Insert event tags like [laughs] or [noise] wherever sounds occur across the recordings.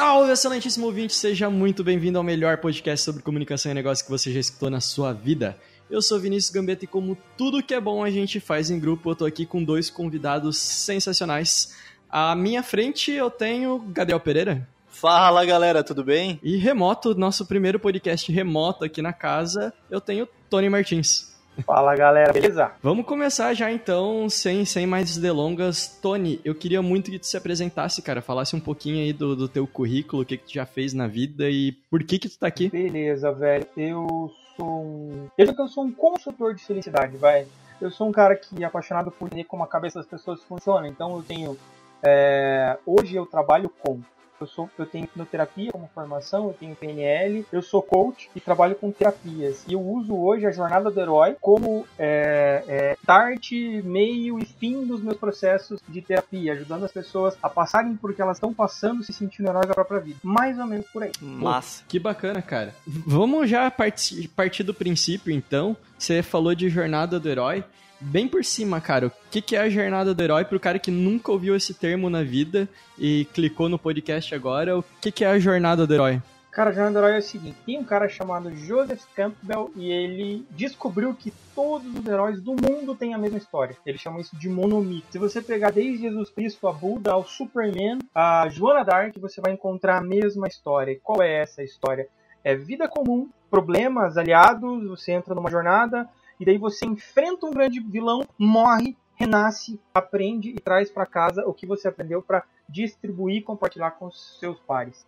Salve, excelentíssimo ouvinte! Seja muito bem-vindo ao melhor podcast sobre comunicação e negócio que você já escutou na sua vida. Eu sou Vinícius Gambetta e como tudo que é bom a gente faz em grupo, eu tô aqui com dois convidados sensacionais. À minha frente eu tenho Gabriel Pereira. Fala galera, tudo bem? E remoto, nosso primeiro podcast remoto aqui na casa, eu tenho Tony Martins. Fala galera, beleza? Vamos começar já então, sem, sem mais delongas. Tony, eu queria muito que tu se apresentasse, cara, falasse um pouquinho aí do, do teu currículo, o que, que tu já fez na vida e por que que tu tá aqui. Beleza, velho. Eu sou um. Eu eu sou um consultor de felicidade, vai. Eu sou um cara que é apaixonado por entender como a cabeça das pessoas funciona. Então eu tenho. é, Hoje eu trabalho com. Eu, sou, eu tenho hipnoterapia como formação, eu tenho PNL, eu sou coach e trabalho com terapias. E eu uso hoje a jornada do herói como é, é, start, meio e fim dos meus processos de terapia, ajudando as pessoas a passarem por o que elas estão passando, se sentindo heróis da própria vida. Mais ou menos por aí. Massa. Que bacana, cara. Vamos já parti- partir do princípio, então. Você falou de jornada do herói. Bem por cima, cara, o que, que é a jornada do herói pro cara que nunca ouviu esse termo na vida e clicou no podcast agora? O que, que é a jornada do herói? Cara, a jornada do herói é o seguinte: tem um cara chamado Joseph Campbell e ele descobriu que todos os heróis do mundo têm a mesma história. Ele chama isso de monomito. Se você pegar desde Jesus Cristo, a Buda, ao Superman, a Joana Dark, você vai encontrar a mesma história. Qual é essa história? É vida comum, problemas, aliados, você entra numa jornada e daí você enfrenta um grande vilão, morre, renasce, aprende e traz para casa o que você aprendeu para distribuir e compartilhar com os seus pares.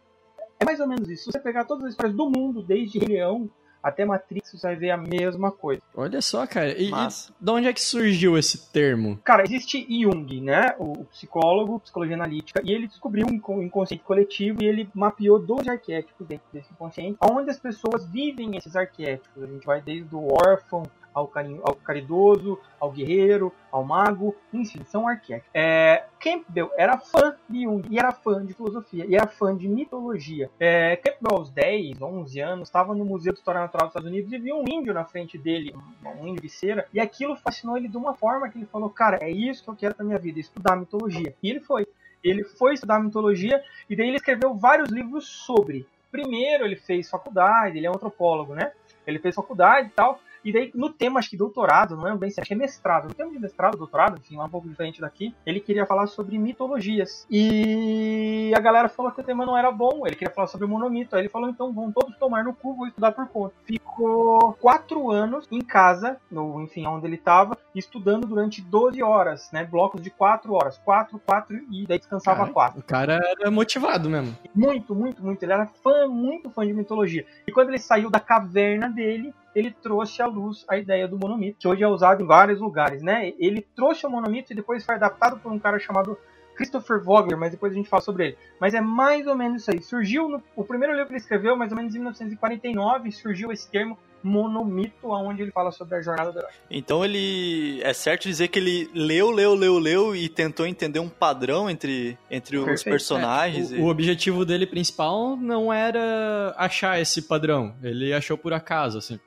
É mais ou menos isso. Se você pegar todas as histórias do mundo, desde Rei Leão até Matrix, você vai ver a mesma coisa. Olha só, cara. E, e Massa. de onde é que surgiu esse termo? Cara, existe Jung, né? O psicólogo, psicologia analítica, e ele descobriu um inco- inconsciente coletivo e ele mapeou 12 arquétipos dentro desse inconsciente, onde as pessoas vivem esses arquétipos. A gente vai desde o órfão ao, carinho, ao caridoso, ao guerreiro, ao mago, enfim, são arquétipos. É, Campbell era fã de Jung e era fã de filosofia e era fã de mitologia. É, Campbell, aos 10, 11 anos, estava no Museu de História Natural dos Estados Unidos e viu um índio na frente dele, um, índio de cera, e aquilo fascinou ele de uma forma que ele falou: Cara, é isso que eu quero pra minha vida, estudar mitologia. E ele foi. Ele foi estudar mitologia e daí ele escreveu vários livros sobre. Primeiro, ele fez faculdade, ele é um antropólogo, né? Ele fez faculdade e tal. E daí, no tema, acho que doutorado, não lembro bem se acho que é mestrado. No tema de mestrado, doutorado, enfim, lá um pouco diferente daqui, ele queria falar sobre mitologias. E a galera falou que o tema não era bom, ele queria falar sobre monomito. Aí ele falou, então vão todos tomar no cu, vou estudar por conta. Ficou quatro anos em casa, no, enfim, onde ele estava, estudando durante 12 horas, né? Blocos de quatro horas. Quatro, quatro, e daí descansava Cara, quatro. O cara era motivado mesmo. Muito, muito, muito. Ele era fã, muito fã de mitologia. E quando ele saiu da caverna dele, ele trouxe à luz a ideia do monomito, que hoje é usado em vários lugares, né? Ele trouxe o monomito e depois foi adaptado por um cara chamado Christopher Vogler, mas depois a gente fala sobre ele. Mas é mais ou menos isso aí. Surgiu no, o primeiro livro que ele escreveu, mais ou menos em 1949, surgiu esse termo monomito, onde ele fala sobre a jornada do herói. Então ele. É certo dizer que ele leu, leu, leu, leu e tentou entender um padrão entre, entre os Perfeito. personagens. O, e- o objetivo dele principal não era achar esse padrão. Ele achou por acaso, assim.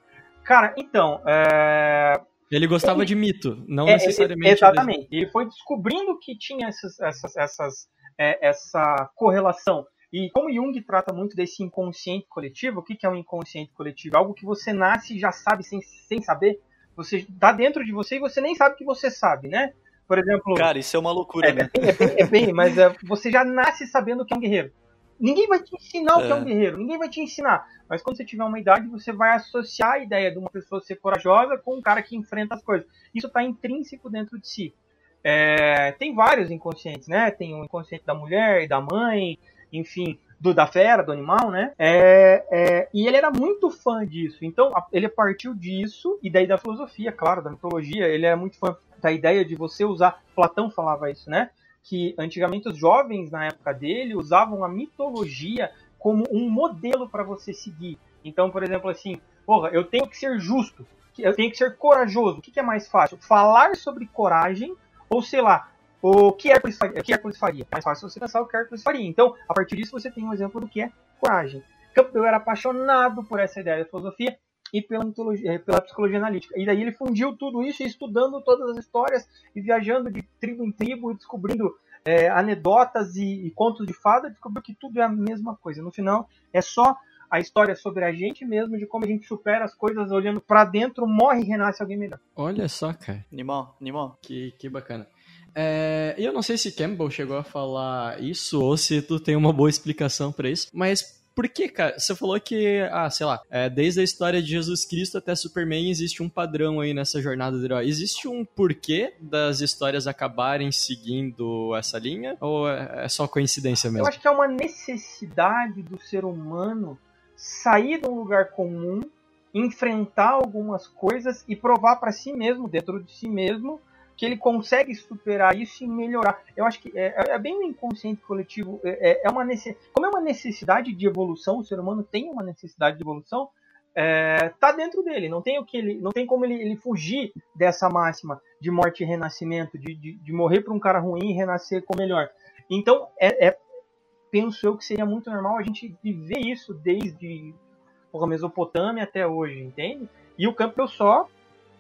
Cara, então, é, Ele gostava de mito, não É, necessariamente. Exatamente. Ele foi descobrindo que tinha essas, essas, essas, é, essa correlação. E como Jung trata muito desse inconsciente coletivo, o que, que é um inconsciente coletivo? Algo que você nasce e já sabe sem, sem saber. Você tá dentro de você e você nem sabe que você sabe, né? Por exemplo. Cara, isso é uma loucura, É, né? é bem, é bem, é bem, mas é, você já nasce sabendo que é um guerreiro. Ninguém vai te ensinar o que é um É. guerreiro, ninguém vai te ensinar. Mas quando você tiver uma idade, você vai associar a ideia de uma pessoa ser corajosa com um cara que enfrenta as coisas. Isso está intrínseco dentro de si. É, tem vários inconscientes, né? Tem o inconsciente da mulher e da mãe, enfim, do, da fera, do animal, né? É, é, e ele era muito fã disso. Então, ele partiu disso, e daí da filosofia, claro, da mitologia, ele é muito fã a ideia de você usar. Platão falava isso, né? Que antigamente os jovens, na época dele, usavam a mitologia como um modelo para você seguir. Então, por exemplo, assim, porra, eu tenho que ser justo, eu tenho que ser corajoso. O que, que é mais fácil? Falar sobre coragem ou, sei lá, o que Hércules faria? O que Hércules faria? É mais fácil você pensar o que Hércules faria. Então, a partir disso, você tem um exemplo do que é coragem. Eu era apaixonado por essa ideia da filosofia e pela, mitologia, pela psicologia analítica. E daí ele fundiu tudo isso estudando todas as histórias e viajando de tribo em tribo e descobrindo é, anedotas e, e, contos de fada, descobriu que tudo é a mesma coisa. No final, é só a história sobre a gente mesmo, de como a gente supera as coisas olhando para dentro, morre e renasce alguém melhor. Olha só, cara. Animal, animal. Que, que bacana. É, eu não sei se Campbell chegou a falar isso ou se tu tem uma boa explicação para isso, mas por que, cara? Você falou que, ah, sei lá, é, desde a história de Jesus Cristo até Superman existe um padrão aí nessa jornada do herói. Existe um porquê das histórias acabarem seguindo essa linha? Ou é, é só coincidência mesmo? Eu acho que é uma necessidade do ser humano sair de um lugar comum, enfrentar algumas coisas e provar para si mesmo, dentro de si mesmo, que ele consegue superar isso e melhorar. Eu acho que é, é, é bem inconsciente coletivo. É, é, é uma necess... Como é uma necessidade de evolução, o ser humano tem uma necessidade de evolução, é, tá dentro dele. Não tem o que ele, não tem como ele, ele fugir dessa máxima de morte e renascimento, de, de, de morrer para um cara ruim e renascer com melhor. Então, é, é, penso eu que seria muito normal a gente viver isso desde a Mesopotâmia até hoje, entende? E o Campbell só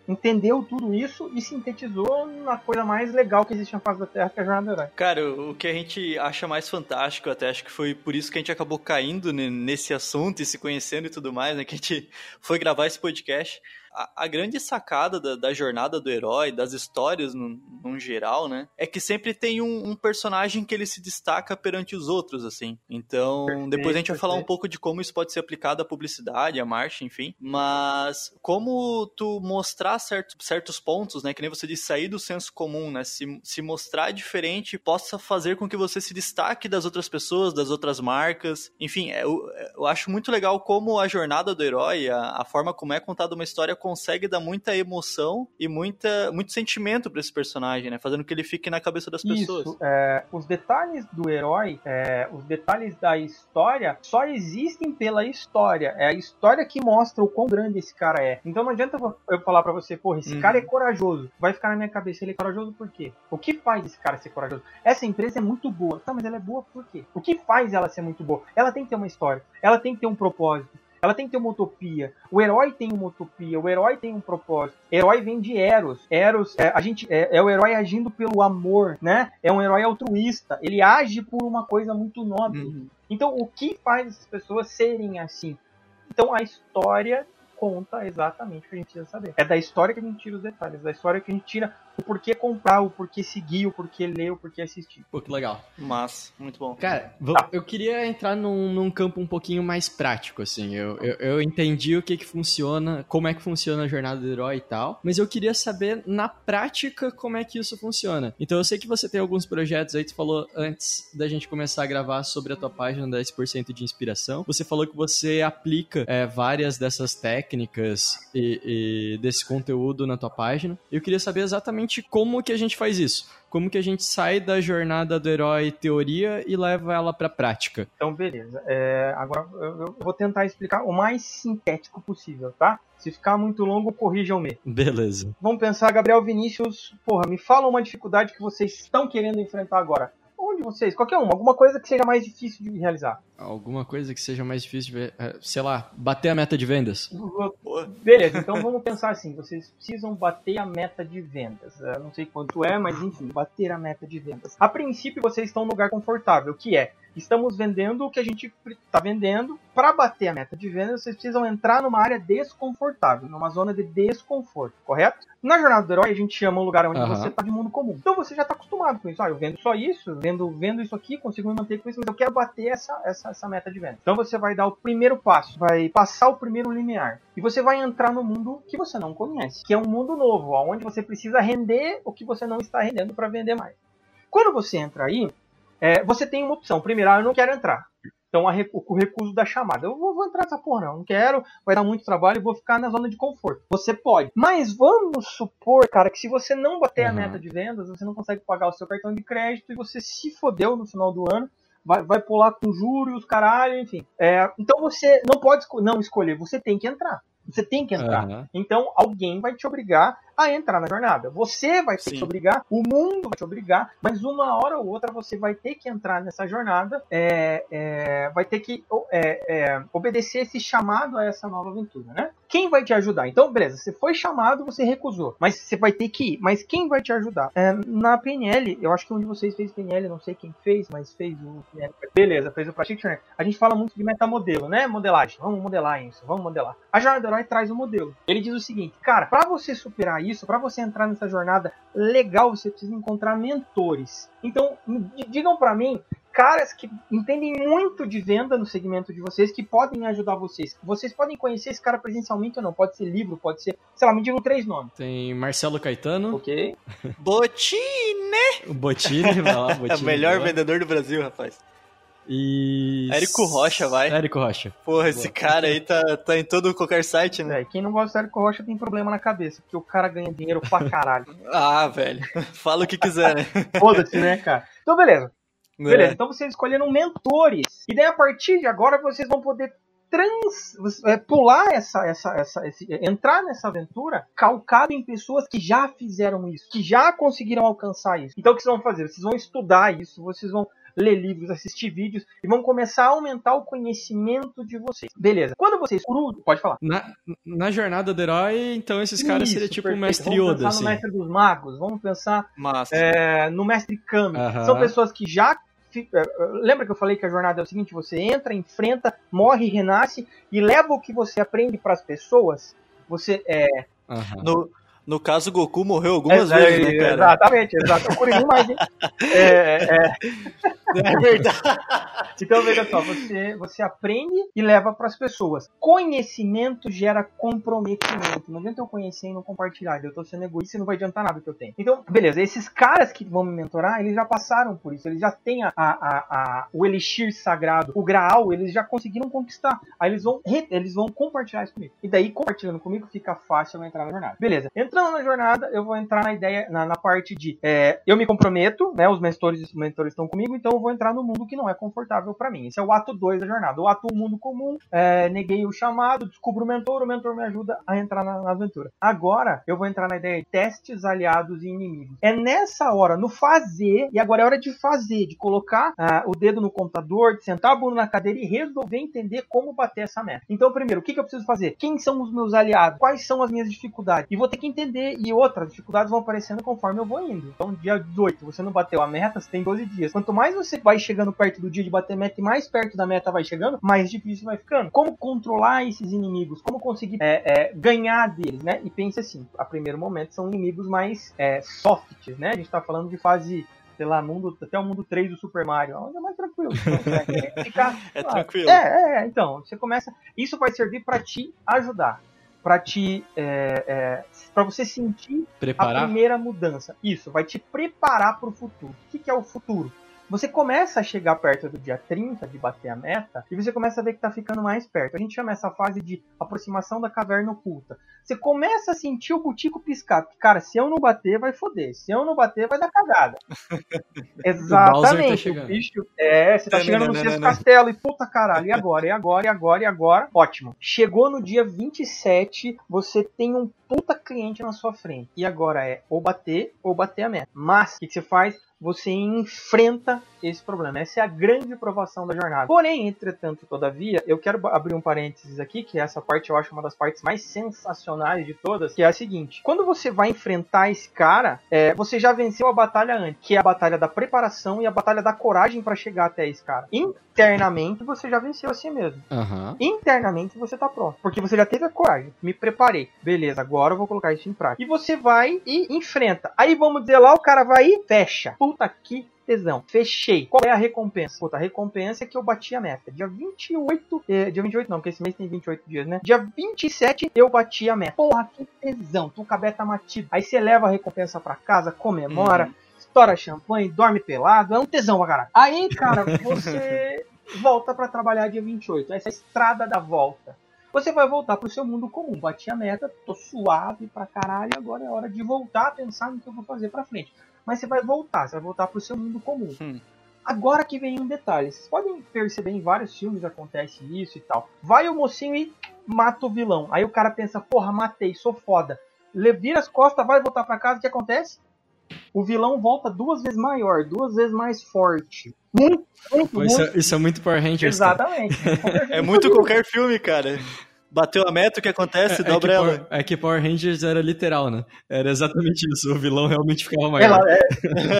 entendeu tudo isso e sintetizou na coisa mais legal que existe na face da Terra, que é a Jornada do Herói. Cara, o que a gente acha mais fantástico, até acho que foi por isso que a gente acabou caindo nesse assunto e se conhecendo e tudo mais, né? Que a gente [laughs] foi gravar esse podcast a, a grande sacada da, da, jornada do herói, das histórias no, no geral, né? É que sempre tem um, um, personagem que ele se destaca perante os outros, assim. Então, perfeito, depois a gente vai falar um pouco de como isso pode ser aplicado à publicidade, à marcha, enfim. Mas como tu mostrar certo, certos pontos, né? Que nem você disse, sair do senso comum, né? Se, se mostrar diferente possa fazer com que você se destaque das outras pessoas, das outras marcas. Enfim, é, eu, eu acho muito legal como a jornada do herói, a, a forma como é contada uma história consegue dar muita emoção e muita, muito sentimento para esse personagem, né? Fazendo que ele fique na cabeça das pessoas. Isso, é, os detalhes do herói, é, os detalhes da história, só existem pela história. É a história que mostra o quão grande esse cara é. Então não adianta eu falar para você, porra, esse uhum. cara é corajoso. Vai ficar na minha cabeça, ele é corajoso por quê? O que faz esse cara ser corajoso? Essa empresa é muito boa. Tá, mas ela é boa por quê? O que faz ela ser muito boa? Ela tem que ter uma história, ela tem que ter um propósito ela tem que ter uma utopia. O herói tem uma utopia, o herói tem um propósito. O herói vem de Eros. Eros é, a gente, é, é o herói agindo pelo amor, né? É um herói altruísta. Ele age por uma coisa muito nobre. Uhum. Então, o que faz essas pessoas serem assim? Então, a história conta exatamente o que a gente precisa saber. É da história que a gente tira os detalhes, da história que a gente tira o porquê comprar, o porquê seguir, o porquê ler, o porquê assistir. Pô, que legal. Mas, muito bom. Cara, tá. eu queria entrar num, num, campo um pouquinho mais prático, assim. Eu, eu, eu, entendi o que que funciona, como é que funciona a jornada do herói e tal, mas eu queria saber, na prática, como é que isso funciona. Então, eu sei que você tem alguns projetos aí, tu falou antes da gente começar a gravar sobre a tua página 10% de inspiração. Você falou que você aplica é, várias dessas técnicas e, e desse conteúdo na tua página. Eu queria saber exatamente exatamente como que a gente faz isso. Como que a gente sai da jornada do herói teoria e leva ela para prática. Então, beleza. É, agora eu vou tentar explicar o mais sintético possível, tá? Se ficar muito longo, corrijam-me. Beleza. Vamos pensar, Gabriel Vinícius, porra, me fala uma dificuldade que vocês estão querendo enfrentar agora um de vocês, qualquer uma, alguma coisa que seja mais difícil de realizar. Alguma coisa que seja mais difícil de ver, é, sei lá, bater a meta de vendas. Beleza, então vamos pensar assim, vocês precisam bater a meta de vendas. Eu não sei quanto é, mas enfim, bater a meta de vendas. A princípio vocês estão num lugar confortável, que é estamos vendendo o que a gente está vendendo. Para bater a meta de venda, vocês precisam entrar numa área desconfortável, numa zona de desconforto, correto? Na jornada do herói, a gente chama um lugar onde uhum. você está de mundo comum. Então você já está acostumado com isso. Ah, eu vendo só isso, vendo, vendo isso aqui, consigo me manter com isso, mas eu quero bater essa, essa, essa meta de venda. Então você vai dar o primeiro passo, vai passar o primeiro limiar. E você vai entrar no mundo que você não conhece, que é um mundo novo, onde você precisa render o que você não está rendendo para vender mais. Quando você entra aí, é, você tem uma opção. Primeiro, ah, eu não quero entrar. Então a o recuso da chamada. Eu vou, vou entrar nessa porra, não, não quero, vai dar muito trabalho e vou ficar na zona de conforto. Você pode. Mas vamos supor, cara, que se você não bater a Uhum. meta de vendas, você não consegue pagar o seu cartão de crédito e você se fodeu no final do ano. Vai, vai pular com juros, caralho, enfim. É, então você não pode não escolher, você tem que entrar. Você tem que entrar. Aham. Então alguém vai te obrigar a entrar na jornada. Você vai ter Sim. que te obrigar, o mundo vai te obrigar, mas uma hora ou outra você vai ter que entrar nessa jornada, é, é, vai ter que é, é, obedecer esse chamado a essa nova aventura, né? Quem vai te ajudar? Então, beleza, você foi chamado, você recusou, mas você vai ter que ir. Mas quem vai te ajudar? É, na PNL, eu acho que um de vocês fez PNL, não sei quem fez, mas fez o PNL. Beleza, fez o Practitioner. A gente fala muito de metamodelo, né? Modelagem. Vamos modelar isso, vamos modelar. A jornada herói traz um modelo. Ele diz o seguinte, cara, para você superar isso, para você entrar nessa jornada legal, você precisa encontrar mentores. Então, digam para mim caras que entendem muito de venda no segmento de vocês, que podem ajudar vocês. Vocês podem conhecer esse cara presencialmente ou não. Pode ser livro, pode ser. Sei lá, me digam três nomes. Tem Marcelo Caetano, Ok? Botine! o Botini, vai lá, [laughs] É o melhor boa. vendedor do Brasil, rapaz. E. Érico Rocha, vai. Érico Rocha. Porra, esse cara aí tá, tá em todo qualquer site, né? É, quem não gosta do Érico Rocha tem problema na cabeça, porque o cara ganha dinheiro pra caralho. [laughs] Ah, velho. Fala o que quiser, né? [laughs] Foda-se, né, cara? Então, beleza. Beleza, É. então vocês escolheram mentores. E daí, a partir de agora, vocês vão poder trans, é, pular essa, essa, essa, esse- entrar nessa aventura calcado em pessoas que já fizeram isso, que já conseguiram alcançar isso. Então, o que vocês vão fazer? Vocês vão estudar isso, vocês vão ler livros, assistir vídeos e vão começar a aumentar o conhecimento de vocês. Beleza. Quando vocês cruzam, pode falar. Na, na jornada do herói, então esses caras Isso, seriam tipo o mestre vamos Yoda, pensar assim. no mestre dos magos, vamos pensar é, no mestre Kami. Aham. São pessoas que já. fi- é, Lembra que eu falei que a jornada é o seguinte: você entra, enfrenta, morre, renasce e leva o que você aprende para as pessoas. Você é. No, no caso, o Goku morreu algumas é, vezes, né, cara? Exatamente, exato. Eu curei mais, hein? [laughs] É, é, É verdade. Então, veja só, você, você aprende e leva para as pessoas. Conhecimento gera comprometimento. Não adianta eu conhecer e não compartilhar. Eu tô sendo egoísta e não vai adiantar nada que eu tenho. Então, beleza, esses caras que vão me mentorar, eles já passaram por isso. Eles já têm a, a, a, o elixir sagrado, o graal, eles já conseguiram conquistar. Aí eles vão, eles vão compartilhar isso comigo. E daí, compartilhando comigo, fica fácil eu entrar na jornada. Beleza, entrando na jornada, eu vou entrar na ideia, na, na parte de é, eu me comprometo, né? Os mentores, os mentores estão comigo, então eu vou entrar no mundo que não é confortável para mim. Esse é o ato 2 da jornada. O ato 1, mundo comum, é, neguei o chamado, descubro o mentor, o mentor me ajuda a entrar na, na aventura. Agora eu vou entrar na ideia de testes, aliados e inimigos. É nessa hora, no fazer, e agora é hora de fazer, de colocar ah, o dedo no computador, de sentar a bunda na cadeira e resolver entender como bater essa meta. Então, primeiro, o que, que eu preciso fazer? Quem são os meus aliados? Quais são as minhas dificuldades? E vou ter que entender, e outras dificuldades vão aparecendo conforme eu vou indo. Então, dia 18, você não bateu a meta, você tem 12 dias. Quanto mais você vai chegando perto do dia de bater meta e mais perto da meta vai chegando, mais difícil vai ficando. Como controlar esses inimigos? Como conseguir é, é, ganhar deles, né? E pense assim, a primeiro momento são inimigos mais é, softs, né? A gente tá falando de fase sei lá, mundo, até o mundo 3 do Super Mario, onde é mais tranquilo. Então, você [laughs] vai ficar, É tranquilo. É, é, então, você começa. Isso vai servir para te ajudar, para te, é, é, para você sentir a Preparar. primeira mudança. Isso, vai te preparar para o futuro. O que, que é o futuro? Você começa a chegar perto do dia 30 de bater a meta e você começa a ver que tá ficando mais perto. A gente chama essa fase de aproximação da caverna oculta. Você começa a sentir o butico piscar. Cara, se eu não bater, vai foder. Se eu não bater, vai dar cagada. [laughs] Exatamente. O, chegando. bicho. É, você tá chegando no sexto castelo e puta caralho. E agora? E agora? E agora? E agora? Ótimo. Chegou no dia 27, você tem um puta cliente na sua frente. E agora é ou bater ou bater a meta. Mas o que, que você faz? Você enfrenta esse problema. Essa é a grande provação da jornada. Porém, entretanto, todavia, eu quero abrir um parênteses aqui, que essa parte eu acho uma das partes mais sensacionais de todas, que é a seguinte: quando você vai enfrentar esse cara, é, você já venceu a batalha antes, que é a batalha da preparação e a batalha da coragem para chegar até esse cara. Internamente, você já venceu a si mesmo Aham. internamente você tá pronto. Porque você já teve a coragem. Me preparei. Beleza, agora eu vou colocar isso em prática. E você vai e enfrenta. Aí vamos dizer lá, o cara vai e fecha. Puta que tesão. Fechei. Qual é a recompensa? Puta, a recompensa é que eu bati a meta. Dia 28. Eh, dia 28 não, porque esse mês tem 28 dias, né? Dia 27 eu bati a meta. Porra, que tesão. Tu cabeta matida. Aí você leva a recompensa pra casa, comemora. Estoura champanhe, dorme pelado, é um tesão pra caralho. Aí, cara, [laughs] você volta pra trabalhar dia 28. Essa é a estrada da volta. Você vai voltar pro seu mundo comum. Bati a meta, tô suave pra caralho, agora é hora de voltar a pensar no que eu vou fazer pra frente. Mas você vai voltar, você vai voltar pro seu mundo comum. Hum. Agora que vem um detalhe. Vocês podem perceber em vários filmes acontece isso e tal. Vai o mocinho e mata o vilão. Aí o cara pensa, porra, matei, sou foda. Vira as costas, vai voltar pra casa, o que acontece? O vilão volta duas vezes maior, duas vezes mais forte. Muito, muito, Pô, isso, muito. é, isso é muito Power Rangers. cara. Exatamente. [laughs] É muito qualquer filme, cara. Bateu a meta, o que acontece? É, é, que Dobra ela. Power, é que Power Rangers era literal, né? Era exatamente isso. O vilão realmente ficava maior. Ela é,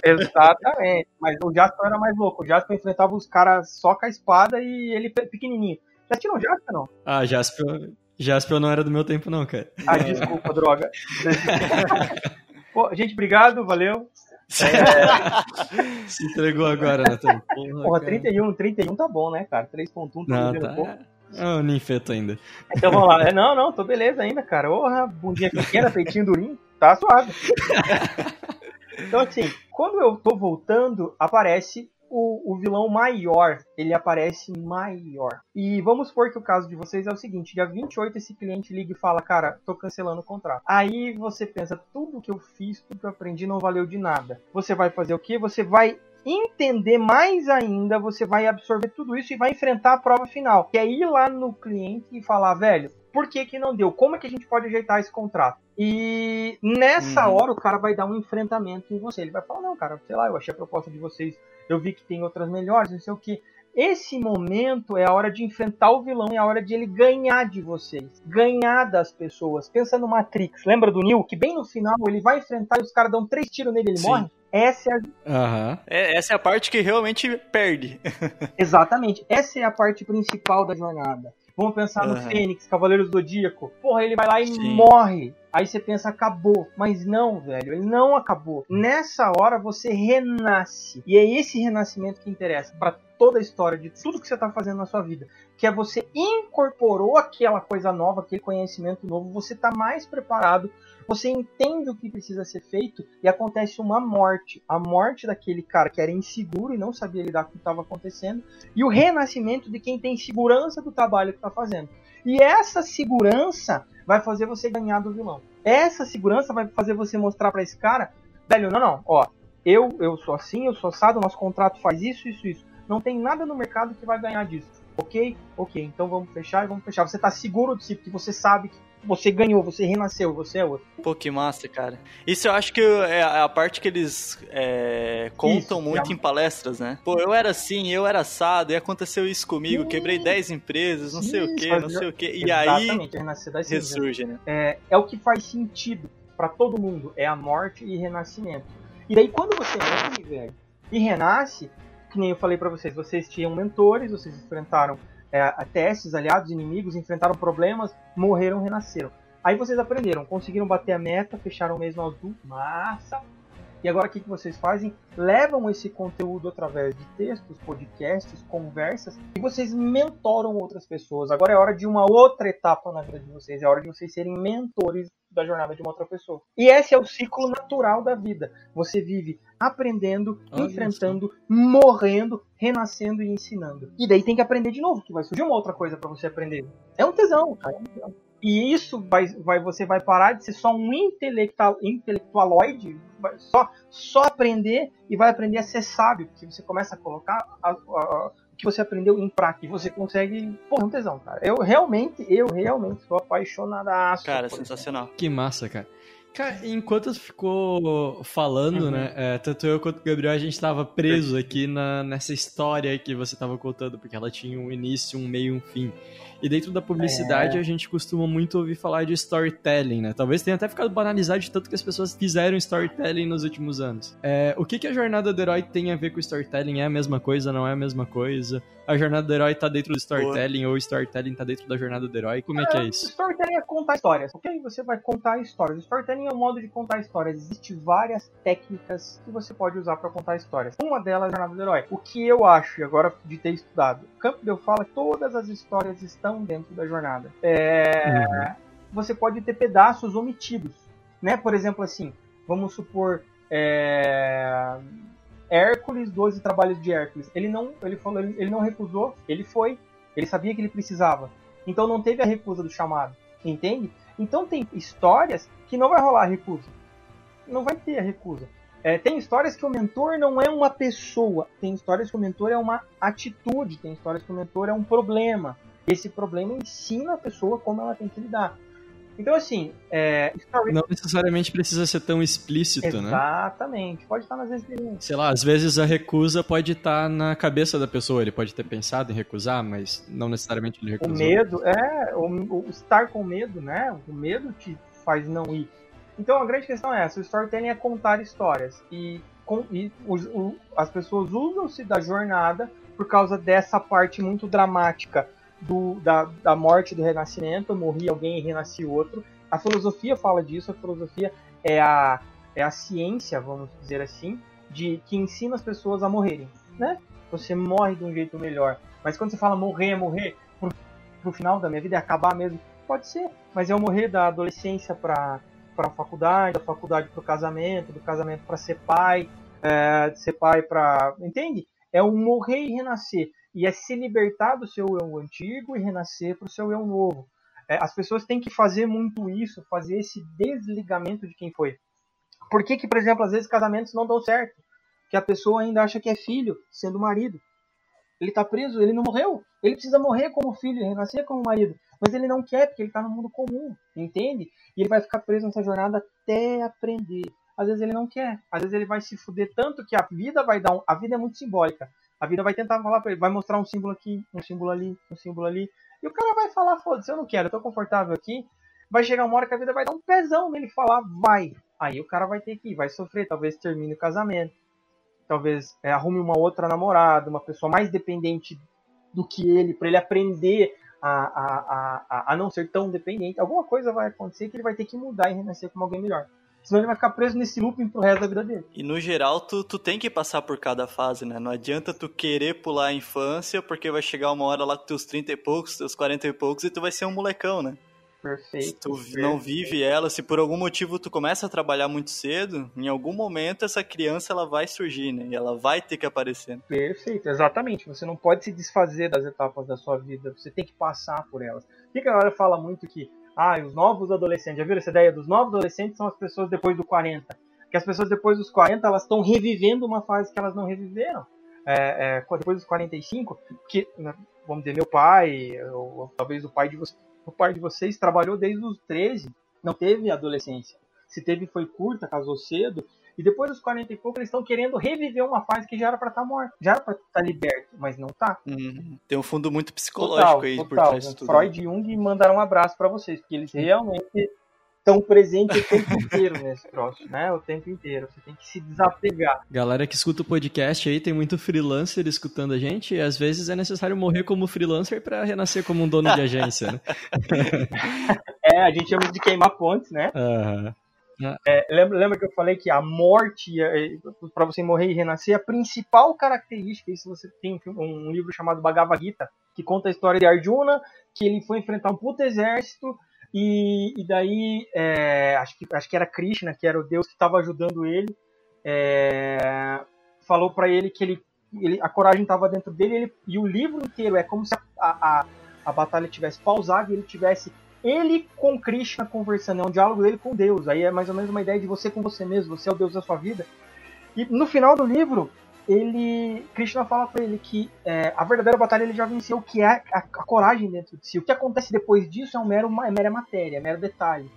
[laughs] exatamente. Mas o Jasper era mais louco. O Jasper enfrentava os caras só com a espada e ele pe- pequenininho. Já tirou o Jasper, não? Ah, Jaspion, Jaspion não era do meu tempo, não, cara. Ah, desculpa, droga. [laughs] Pô, gente, obrigado, valeu. Se entregou agora, Nathan. Porra, Porra, cara. 31, 31 tá bom, né, cara? 3.1 tá Não, vendo pouco. tá. É um ninfeto ainda. Então vamos lá. É, Não, não, tô beleza ainda, cara. Porra, bundinha pequena, peitinho durinho, tá suave. Então, assim, quando eu tô voltando, aparece o, o vilão maior. Ele aparece maior. E vamos supor que o caso de vocês é o seguinte: dia 28, esse cliente liga e fala, cara, tô cancelando o contrato. Aí você pensa, tudo que eu fiz, tudo que eu aprendi não valeu de nada. Você vai fazer o quê? Você vai entender mais ainda, você vai absorver tudo isso e vai enfrentar a prova final, que é ir lá no cliente e falar, velho, por que que não deu? Como é que a gente pode ajeitar esse contrato? E nessa Uhum. hora o cara vai dar um enfrentamento em você. Ele vai falar, não, cara, sei lá, eu achei a proposta de vocês, eu vi que tem outras melhores, não sei o que. Esse momento é a hora de enfrentar o vilão, é a hora de ele ganhar de vocês, ganhar das pessoas. Pensa no Matrix, lembra do Neo? Que bem no final ele vai enfrentar e os caras dão três tiros nele e ele Sim. morre? Essa é a Aham. É, essa é a parte que realmente perde. [laughs] Exatamente. Essa é a parte principal da jornada. Vamos pensar no Aham. Fênix, Cavaleiros do Zodíaco. Porra, ele vai lá e Sim. morre. Aí você pensa, acabou. Mas não, velho, ele não acabou. Nessa hora você renasce. E é esse renascimento que interessa pra toda a história de tudo que você tá fazendo na sua vida. Que é você incorporou aquela coisa nova, aquele conhecimento novo, você tá mais preparado, você entende o que precisa ser feito e acontece uma morte. A morte daquele cara que era inseguro e não sabia lidar com o que estava acontecendo e o renascimento de quem tem segurança do trabalho que está fazendo. E essa segurança vai fazer você ganhar do vilão. Essa segurança vai fazer você mostrar para esse cara, velho, não, não, ó, eu, eu sou assim, eu sou assado, nosso contrato faz isso, isso, isso. Não tem nada no mercado que vai ganhar disso. Ok? Ok, então vamos fechar e vamos fechar. Você tá seguro de si, porque você sabe que você ganhou, você renasceu, você é outro. Pô, que massa, cara. Isso eu acho que é a parte que eles é, contam Isso, muito é. em palestras, né? Pô, eu era assim, eu era assado, e aconteceu isso comigo, quebrei 10 empresas, não sei o Sim, que, faz- não sei o que. E aí ressurge, né? é, é o que faz sentido pra todo mundo. É a morte e renascimento. E daí quando você morre, velho, e renasce, que nem eu falei pra vocês, vocês tinham mentores, vocês enfrentaram é, aliados, inimigos, enfrentaram problemas, morreram, renasceram. Aí vocês aprenderam, conseguiram bater a meta, fecharam o mês no azul, massa. E agora o que, que vocês fazem? Levam esse conteúdo através de textos, podcasts, conversas, e vocês mentoram outras pessoas. Agora é hora de uma outra etapa na vida de vocês, é hora de vocês serem mentores da jornada de uma outra pessoa. E esse é o ciclo natural da vida. Você vive aprendendo, enfrentando, morrendo, renascendo e ensinando. E daí tem que aprender de novo, que vai surgir uma outra coisa pra você aprender. É um tesão, cara. é um tesão. E isso vai, vai, você vai parar de ser só um intelectual, intelectualoide, só, só aprender e vai aprender a ser sábio, porque você começa a colocar a- a- que você aprendeu em prática e você consegue. Pô, é um tesão, cara. Eu realmente, eu realmente sou apaixonadaço. Cara, sensacional. Que massa, cara. Cara, enquanto ficou falando, Uhum. né? é, tanto eu quanto o Gabriel, a gente tava preso aqui na, nessa história que você tava contando, porque ela tinha um início, um meio e um fim. E dentro da publicidade É. a gente costuma muito ouvir falar de storytelling, né? Talvez tenha até ficado banalizado de tanto que as pessoas fizeram storytelling nos últimos anos. É, o que, que a jornada do herói tem a ver com storytelling? É a mesma coisa, não é a mesma coisa? A jornada do herói tá dentro do storytelling ou o storytelling tá dentro da jornada do herói? Como é que é isso? Storytelling é contar histórias, ok? Você vai contar histórias. Storytelling é um modo de contar histórias. Existem várias técnicas que você pode usar para contar histórias. Uma delas é a jornada do herói. O que eu acho, e agora de ter estudado, Campbell fala que todas as histórias estão dentro da jornada. É, Você pode ter pedaços omitidos, né? Por exemplo, assim, vamos supor, é, Hércules, 12 trabalhos de Hércules. Ele não, ele falou, ele, ele não recusou, ele foi. Ele sabia que ele precisava. Então não teve a recusa do chamado, entende? Então tem histórias que não vai rolar a recusa. Não vai ter a recusa. É, tem histórias que o mentor não é uma pessoa, tem histórias que o mentor é uma atitude, tem histórias que o mentor é um problema. Esse problema ensina a pessoa como ela tem que lidar. Então, assim, é, story... Não necessariamente precisa ser tão explícito, Exatamente. né? Exatamente. Pode estar nas experiências. Sei lá, às vezes a recusa pode estar na cabeça da pessoa, ele pode ter pensado em recusar, mas não necessariamente ele O recusou. medo, é, o, o estar com medo, né? O medo te faz não ir. Então a grande questão é essa: o storytelling é contar histórias. E, com, e os- o- as pessoas usam-se da jornada por causa dessa parte muito dramática do, da, da morte do renascimento. Morri alguém e renasci outro. A filosofia fala disso, a filosofia é a, é a ciência, vamos dizer assim, de que ensina as pessoas a morrerem. Né? Você morre de um jeito melhor. Mas quando você fala morrer, morrer pro, pro final da minha vida, é acabar mesmo, pode ser. Mas eu morrer da adolescência para para a faculdade, da faculdade para o casamento, do casamento para ser pai, é, de ser pai para. Entende? É um morrer e renascer. E é se libertar do seu eu antigo e renascer para o seu eu novo. É, as pessoas têm que fazer muito isso, fazer esse desligamento de quem foi. Por que, que, por exemplo, às vezes casamentos não dão certo? Que a pessoa ainda acha que é filho, sendo marido. Ele está preso, ele não morreu. Ele precisa morrer como filho, renascer como marido. Mas ele não quer, porque ele está no mundo comum, entende? E ele vai ficar preso nessa jornada até aprender. Às vezes ele não quer, às vezes ele vai se fuder tanto que a vida vai dar um. A vida é muito simbólica. A vida vai tentar falar pra ele, vai mostrar um símbolo aqui, um símbolo ali, um símbolo ali. E o cara vai falar, foda-se, eu não quero, eu tô confortável aqui. Vai chegar uma hora que a vida vai dar um pezão nele falar, vai. Aí o cara vai ter que ir, vai sofrer, talvez termine o casamento. Talvez é, arrume uma outra namorada, uma pessoa mais dependente do que ele, para ele aprender a, a, a, a, não ser tão dependente. Alguma coisa vai acontecer que ele vai ter que mudar e renascer como alguém melhor. Senão ele vai ficar preso nesse looping pro resto da vida dele. E no geral, tu, tu tem que passar por cada fase, né? Não adianta tu querer pular a infância, porque vai chegar uma hora lá com teus 30 e poucos, teus 40 e poucos, e tu vai ser um molecão, né? Se Perfeito. tu não vive ela, se por algum motivo tu começa a trabalhar muito cedo, em algum momento essa criança ela vai surgir, né? E ela vai ter que aparecer. Perfeito, exatamente. Você não pode se desfazer das etapas da sua vida, você tem que passar por elas. Que a galera fala muito que ah, os novos adolescentes, já viram essa ideia dos novos adolescentes são as pessoas depois do 40? Que as pessoas depois dos 40 elas estão revivendo uma fase que elas não reviveram. É, é, depois dos 45, que, né, vamos dizer, meu pai, ou, ou talvez o pai de o pai de vocês trabalhou desde os 13, não teve adolescência. Se teve foi curta, casou cedo, e depois dos 40 e pouco eles estão querendo reviver uma fase que já era para estar morta, já era para estar liberto, mas não tá. Uhum. Tem um fundo muito psicológico Total, aí por total. trás disso tudo. Freud e Jung mandaram um abraço para vocês, porque eles realmente estão presentes o tempo [laughs] inteiro nesse troço, né? O tempo inteiro. Você tem que se desapegar. Galera que escuta o podcast aí, tem muito freelancer escutando a gente, e às vezes é necessário morrer como freelancer pra renascer como um dono de agência, né? [laughs] É, a gente chama de queimar pontes, né? Aham. É, lembra, lembra que eu falei que a morte, para você morrer e renascer, a principal característica, isso você tem um, livro chamado Bhagavad Gita, que conta a história de Arjuna, que ele foi enfrentar um puto exército, e, e daí, é, acho, que, acho que era Krishna, que era o deus que estava ajudando ele, é, falou para ele que ele, ele- a coragem estava dentro dele, e ele- e o livro inteiro é como se a, a, a batalha tivesse pausado e ele tivesse ele com Krishna conversando, é um diálogo dele com Deus. Aí é mais ou menos uma ideia de você com você mesmo, você é o Deus da sua vida. E no final do livro, ele Krishna fala para ele que é, a verdadeira batalha ele já venceu, que é a, a coragem dentro de si. O que acontece depois disso é um mero é mera matéria, é mero detalhe.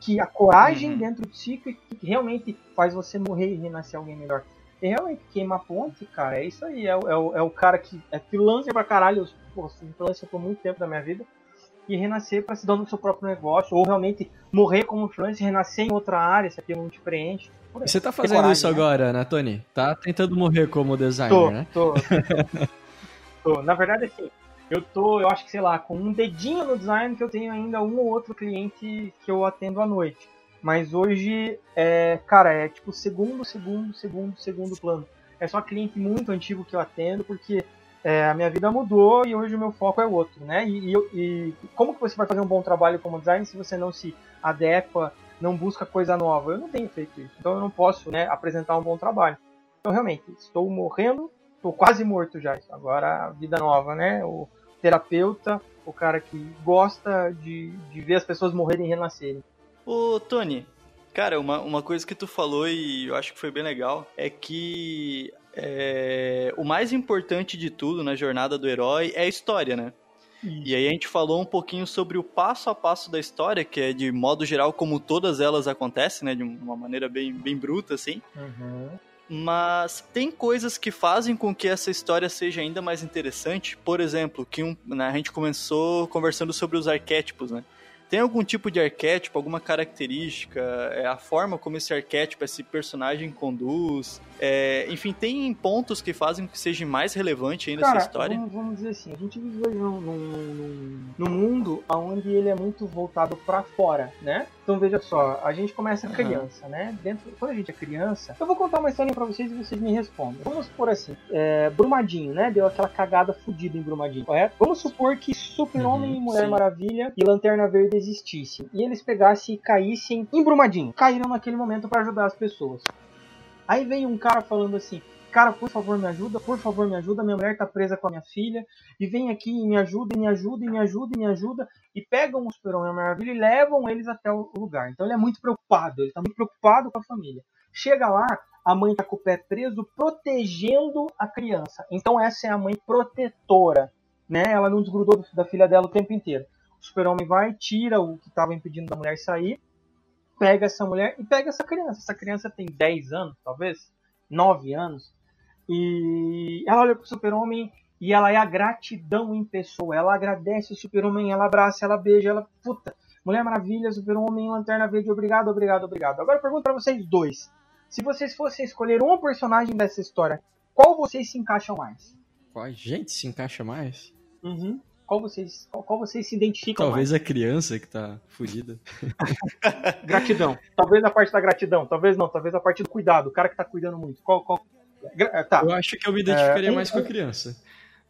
Que a coragem Uhum. dentro de si que, que realmente faz você morrer e renascer alguém melhor. E realmente queima a ponte, cara, é isso aí. É, o- é, o, é o cara que é freelancer pra caralho. Eu, pô, freelancer por muito tempo da minha vida e renascer para se dar no seu próprio negócio, ou realmente morrer como freelancer, renascer em outra área, se aquilo não te preenche. Você tá fazendo coragem, isso né? agora, né, Tony? Tá tentando morrer como designer, Tô, né? tô. [laughs] tô. Na verdade, assim, eu tô, eu acho que, sei lá, com um dedinho no design que eu tenho ainda um ou outro cliente que eu atendo à noite. Mas hoje, é, cara, é tipo segundo, segundo, segundo, segundo plano. É só cliente muito antigo que eu atendo, porque é, a minha vida mudou e hoje o meu foco é outro, né? E, e e como que você vai fazer um bom trabalho como designer se você não se adequa, não busca coisa nova? Eu não tenho feito isso, então eu não posso, né, apresentar um bom trabalho. Então, realmente, estou morrendo, estou quase morto já. Agora, vida nova, né? O terapeuta, o cara que gosta de, de ver as pessoas morrerem e renascerem. Ô, Tony, cara, uma, uma coisa que tu falou e eu acho que foi bem legal é que é, o mais importante de tudo na jornada do herói é a história, né? E aí a gente falou um pouquinho sobre o passo a passo da história, que é de modo geral como todas elas acontecem, né? De uma maneira bem, bem bruta, assim. Uhum. Mas tem coisas que fazem com que essa história seja ainda mais interessante. Por exemplo, que um, né, a gente começou conversando sobre os arquétipos, né? Tem algum tipo de arquétipo, alguma característica, é, a forma como esse arquétipo, esse personagem conduz, é, enfim, tem pontos que fazem com que seja mais relevante ainda Cara, essa história? Vamos, vamos dizer assim, a gente vive hoje num, num, num, num mundo onde ele é muito voltado pra fora, né? Então veja só, a gente começa criança, né? Dentro, quando a gente é criança, eu vou contar uma história pra vocês e vocês me respondem. Vamos supor assim, é, Brumadinho, né? Deu aquela cagada fodida em Brumadinho, correto? Vamos supor que Super-Homem, Uhum, Mulher sim. Maravilha e Lanterna Verde existissem. E eles pegassem e caíssem em Brumadinho. Caíram naquele momento pra ajudar as pessoas. Aí vem um cara falando assim: Cara, por favor, me ajuda, por favor, me ajuda. Minha mulher tá presa com a minha filha. E vem aqui e me ajuda, e me ajuda, e me ajuda, e me ajuda. E pegam o Super-Homem e a Maravilha e levam eles até o lugar. Então ele é muito preocupado, ele tá muito preocupado com a família. Chega lá, a mãe tá com o pé preso, protegendo a criança. Então essa é a mãe protetora, né? Ela não desgrudou do- da filha dela o tempo inteiro. O Super-Homem vai, tira o que tava impedindo da mulher sair, pega essa mulher e pega essa criança. Essa criança tem 10 anos, talvez, 9 anos. E ela olha pro Super-Homem e ela é a gratidão em pessoa. Ela agradece o Super-Homem, ela abraça, ela beija, ela. Puta, Mulher Maravilha, Super-Homem, Lanterna Verde, obrigado, obrigado, obrigado. Agora eu pergunto pra vocês dois: se vocês fossem escolher um personagem dessa história, qual vocês se encaixam mais? Qual a gente se encaixa mais? Uhum. Qual vocês, qual, qual vocês se identificam Talvez a criança que tá fudida. mais? [laughs] Gratidão. Talvez a parte da gratidão, talvez não, talvez a parte do cuidado, o cara que tá cuidando muito. Qual, qual... Tá, Eu acho que eu me identificaria É, mais com a criança.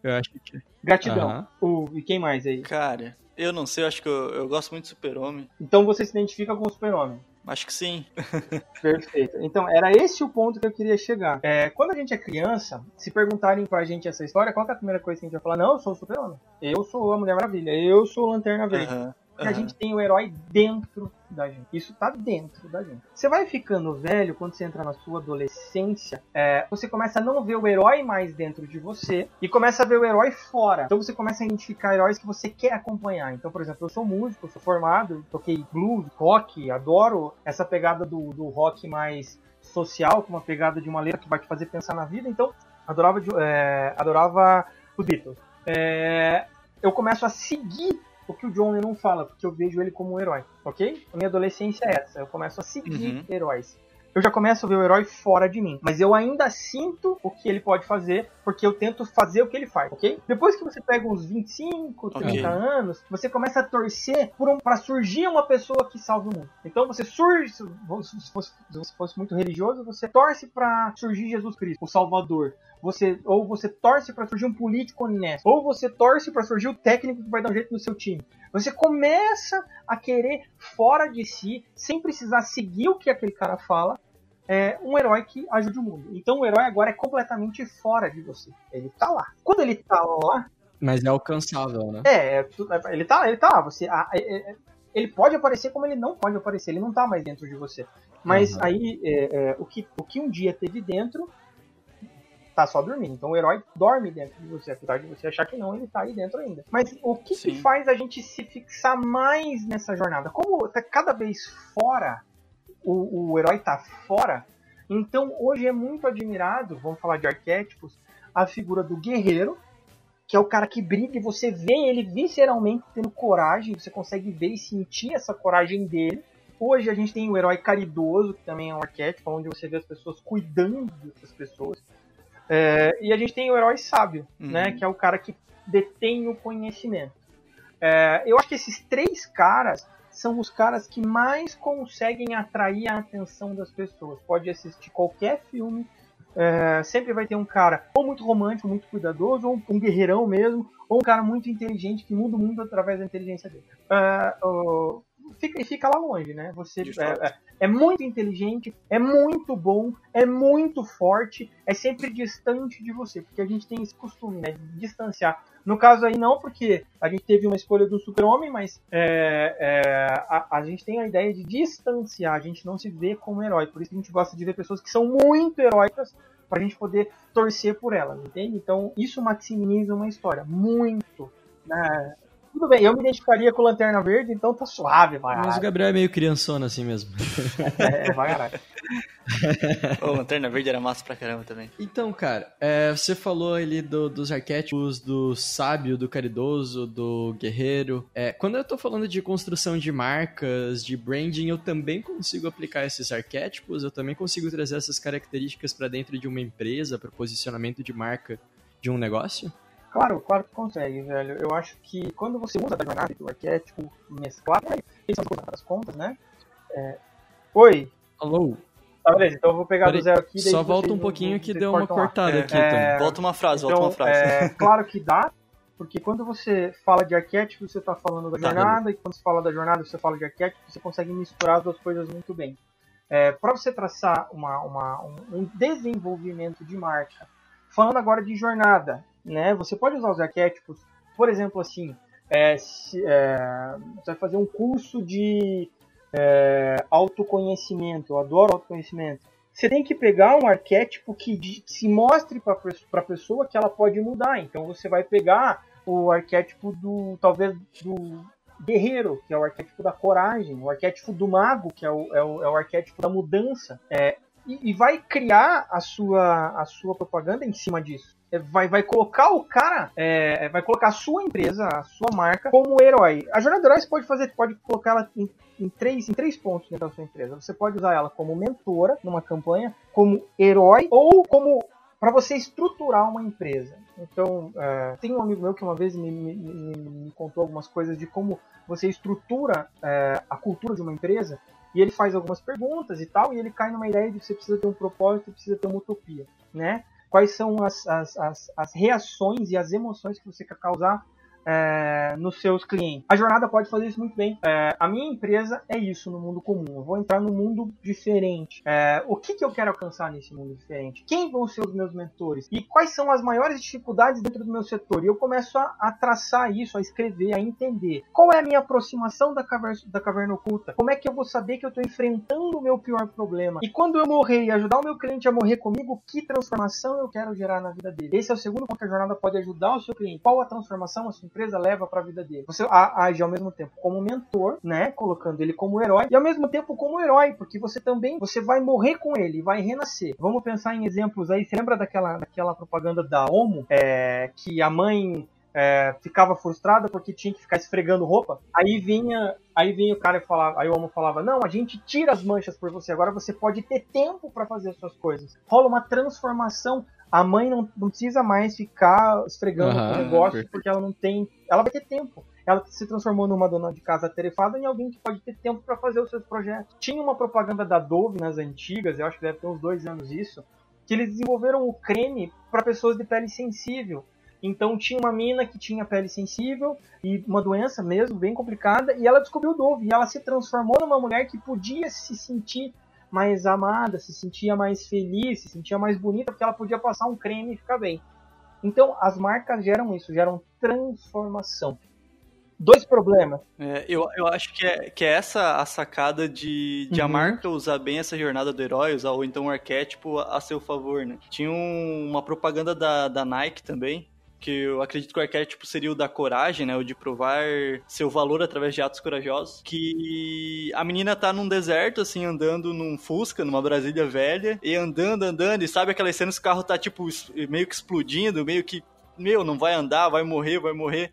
Eu acho que. gratidão. Aham. O, e quem mais aí? Cara, eu não sei, eu acho que eu, eu gosto muito de Super-Homem. Então você se identifica com o super-homem. Acho que sim. [laughs] Perfeito. Então, era esse o ponto que eu queria chegar. É, quando a gente é criança, se perguntarem pra gente essa história, qual que é a primeira coisa que a gente vai falar? Não, eu sou o super-homem. Eu sou a Mulher Maravilha. Eu sou o Lanterna Verde. E a gente tem o herói dentro da gente. Isso tá dentro da gente. Você vai ficando velho, quando você entra na sua adolescência, é, você começa a não ver o herói mais dentro de você e começa a ver o herói fora. Então você começa a identificar heróis que você quer acompanhar. Então, por exemplo, eu sou músico, eu sou formado, toquei blues, rock, adoro essa pegada do, do rock mais social, com uma pegada de uma letra que vai te fazer pensar na vida. Então, adorava, é, adorava os Beatles. É, eu começo a seguir o que o John Lennon fala, porque eu vejo ele como um herói, ok? A minha adolescência é essa, eu começo a seguir Uhum. heróis. Eu já começo a ver o herói fora de mim, mas eu ainda sinto o que ele pode fazer, porque eu tento fazer o que ele faz, ok? Depois que você pega uns 25, 30 Ok. anos, você começa a torcer por um, para surgir uma pessoa que salve o mundo. Então você surge, se você fosse, se você fosse muito religioso, você torce para surgir Jesus Cristo, o Salvador. Você, ou você torce para surgir um político honesto, ou você torce para surgir o técnico que vai dar um jeito no seu time. Você começa a querer fora de si, sem precisar seguir o que aquele cara fala, é um herói que ajude o mundo. Então o herói agora é completamente fora de você. Ele tá lá. Quando ele tá lá, Mas é alcançável, né? é, é é, ele tá, ele tá lá. Você, a- é- é- ele pode aparecer como ele não pode aparecer. Ele não tá mais dentro de você. Mas Uhum. aí é, é, o, que, o que um dia teve dentro tá só dormindo. Então o herói dorme dentro de você, apesar de você achar que não, ele tá aí dentro ainda. Mas o que, que faz a gente se fixar mais nessa jornada? Como tá cada vez fora, o, o herói tá fora, então hoje é muito admirado, vamos falar de arquétipos, a figura do guerreiro, que é o cara que briga e você vê ele visceralmente tendo coragem, você consegue ver e sentir essa coragem dele. Hoje a gente tem o herói caridoso, que também é um arquétipo, onde você vê as pessoas cuidando dessas pessoas. É, e a gente tem o herói sábio, Uhum. né, que é o cara que detém o conhecimento. É, eu acho que esses três caras são os caras que mais conseguem atrair a atenção das pessoas. Pode assistir qualquer filme, é, sempre vai ter um cara ou muito romântico, muito cuidadoso, ou um guerreirão mesmo, ou um cara muito inteligente que muda o mundo através da inteligência dele. É, fica, e fica lá longe, né? Você é, é- é muito inteligente, é muito bom, é muito forte, é sempre distante de você, porque a gente tem esse costume, né? De distanciar. No caso aí não, porque a gente teve uma escolha do super-homem, mas é, é, a, a gente tem a ideia de distanciar, a gente não se vê como herói. Por isso que a gente gosta de ver pessoas que são muito heróicas pra gente poder torcer por elas, entende? Então isso maximiza uma história, muito. né? Tudo bem, eu me identificaria com Lanterna Verde, então tá suave, vai. Mas o Gabriel é meio criançona assim mesmo. [laughs] É, vai, caralho. Lanterna Verde era massa pra caramba também. Então, cara, é, você falou ali do- dos arquétipos do sábio, do caridoso, do guerreiro. É, quando eu tô falando de construção de marcas, de branding, eu também consigo aplicar esses arquétipos, eu também consigo trazer essas características pra dentro de uma empresa, para posicionamento de marca de um negócio? Claro, claro que consegue, velho. Eu acho que quando você usa da jornada e do arquétipo mesclado, essas coisas das contas, né? É... Oi, Alô? tá beleza, então eu vou pegar Peraí, do zero aqui. Só volta um pouquinho que deu uma cortada É, aqui, é, então. Volta uma frase, volta Então, uma frase. é, claro que dá, porque quando você fala de arquétipo, você está falando da Tá, jornada, e quando você fala da jornada, você fala de arquétipo, você consegue misturar as duas coisas muito bem. É, Para você traçar uma, uma- um, um desenvolvimento de marca, falando agora de jornada, né, você pode usar os arquétipos, por exemplo, assim, é, se- é, você vai fazer um curso de é, autoconhecimento, eu adoro autoconhecimento. Você tem que pegar um arquétipo que se mostre para a pessoa que ela pode mudar. Então você vai pegar o arquétipo do, talvez, do guerreiro, que é o arquétipo da coragem, o arquétipo do mago, que é o, é o, é o arquétipo da mudança, é, e, e vai criar a sua, a sua propaganda em cima disso. É, Vai, vai colocar o cara, é, vai colocar a sua empresa, a sua marca, como herói. A jornada do herói você pode fazer, pode colocar ela em, em três, em três pontos dentro da sua empresa. Você pode usar ela como mentora numa campanha, como herói ou como para você estruturar uma empresa. Então, é, tem um amigo meu que uma vez me, me- me- me contou algumas coisas de como você estrutura é, a cultura de uma empresa e ele faz algumas perguntas e tal, e ele cai numa ideia de que você precisa ter um propósito, precisa ter uma utopia, né? Quais são as, as, as, as reações e as emoções que você quer causar é, nos seus clientes. A jornada pode fazer isso muito bem. É, a minha empresa é isso no mundo comum. Eu vou entrar num mundo diferente. É, o que, que eu quero alcançar nesse mundo diferente? Quem vão ser os meus mentores? E quais são as maiores dificuldades dentro do meu setor? E eu começo a, a traçar isso, a escrever, a entender. Qual é a minha aproximação da caverna, da caverna oculta? Como é que eu vou saber que eu estou enfrentando o meu pior problema? E quando eu morrer e ajudar o meu cliente a morrer comigo, que transformação eu quero gerar na vida dele? Esse é o segundo ponto que a jornada pode ajudar o seu cliente. Qual a transformação a sua empresa leva para a vida dele? Você age ao mesmo tempo como mentor, né, colocando ele como herói e ao mesmo tempo como herói, porque você também você vai morrer com ele, vai renascer. Vamos pensar em exemplos aí. Você lembra daquela daquela propaganda da Omo, é, que a mãe é, ficava frustrada porque tinha que ficar esfregando roupa. Aí vinha, aí vinha o cara e falava, aí o homem falava: "Não, a gente tira as manchas por você. Agora você pode ter tempo para fazer as suas coisas". Rola uma transformação. A mãe não, não precisa mais ficar esfregando Aham, o negócio porque ela não tem, ela vai ter tempo. Ela se transformou numa dona de casa atarefada em alguém que pode ter tempo para fazer os seus projetos. Tinha uma propaganda da Dove nas antigas, eu acho que deve ter uns dois anos isso, que eles desenvolveram o creme para pessoas de pele sensível. Então tinha uma mina que tinha pele sensível e uma doença mesmo bem complicada e ela descobriu o Dove e ela se transformou numa mulher que podia se sentir mais amada, se sentia mais feliz, se sentia mais bonita porque ela podia passar um creme e ficar bem. Então as marcas geram isso, geram transformação. Dois problemas. É, eu, eu acho que é, que é essa a sacada de, de a Uhum. marca usar bem essa jornada do herói, usar ou então o arquétipo a, a seu favor, né? Tinha um- uma propaganda da, da Nike também, que eu acredito que o arquétipo seria o da coragem, né? O de provar seu valor através de atos corajosos. Que a menina tá num deserto, assim, andando num Fusca, numa Brasília velha, e andando, andando, e sabe aquelas cenas que o carro tá, tipo, meio que explodindo, meio que, meu, não vai andar, vai morrer, vai morrer.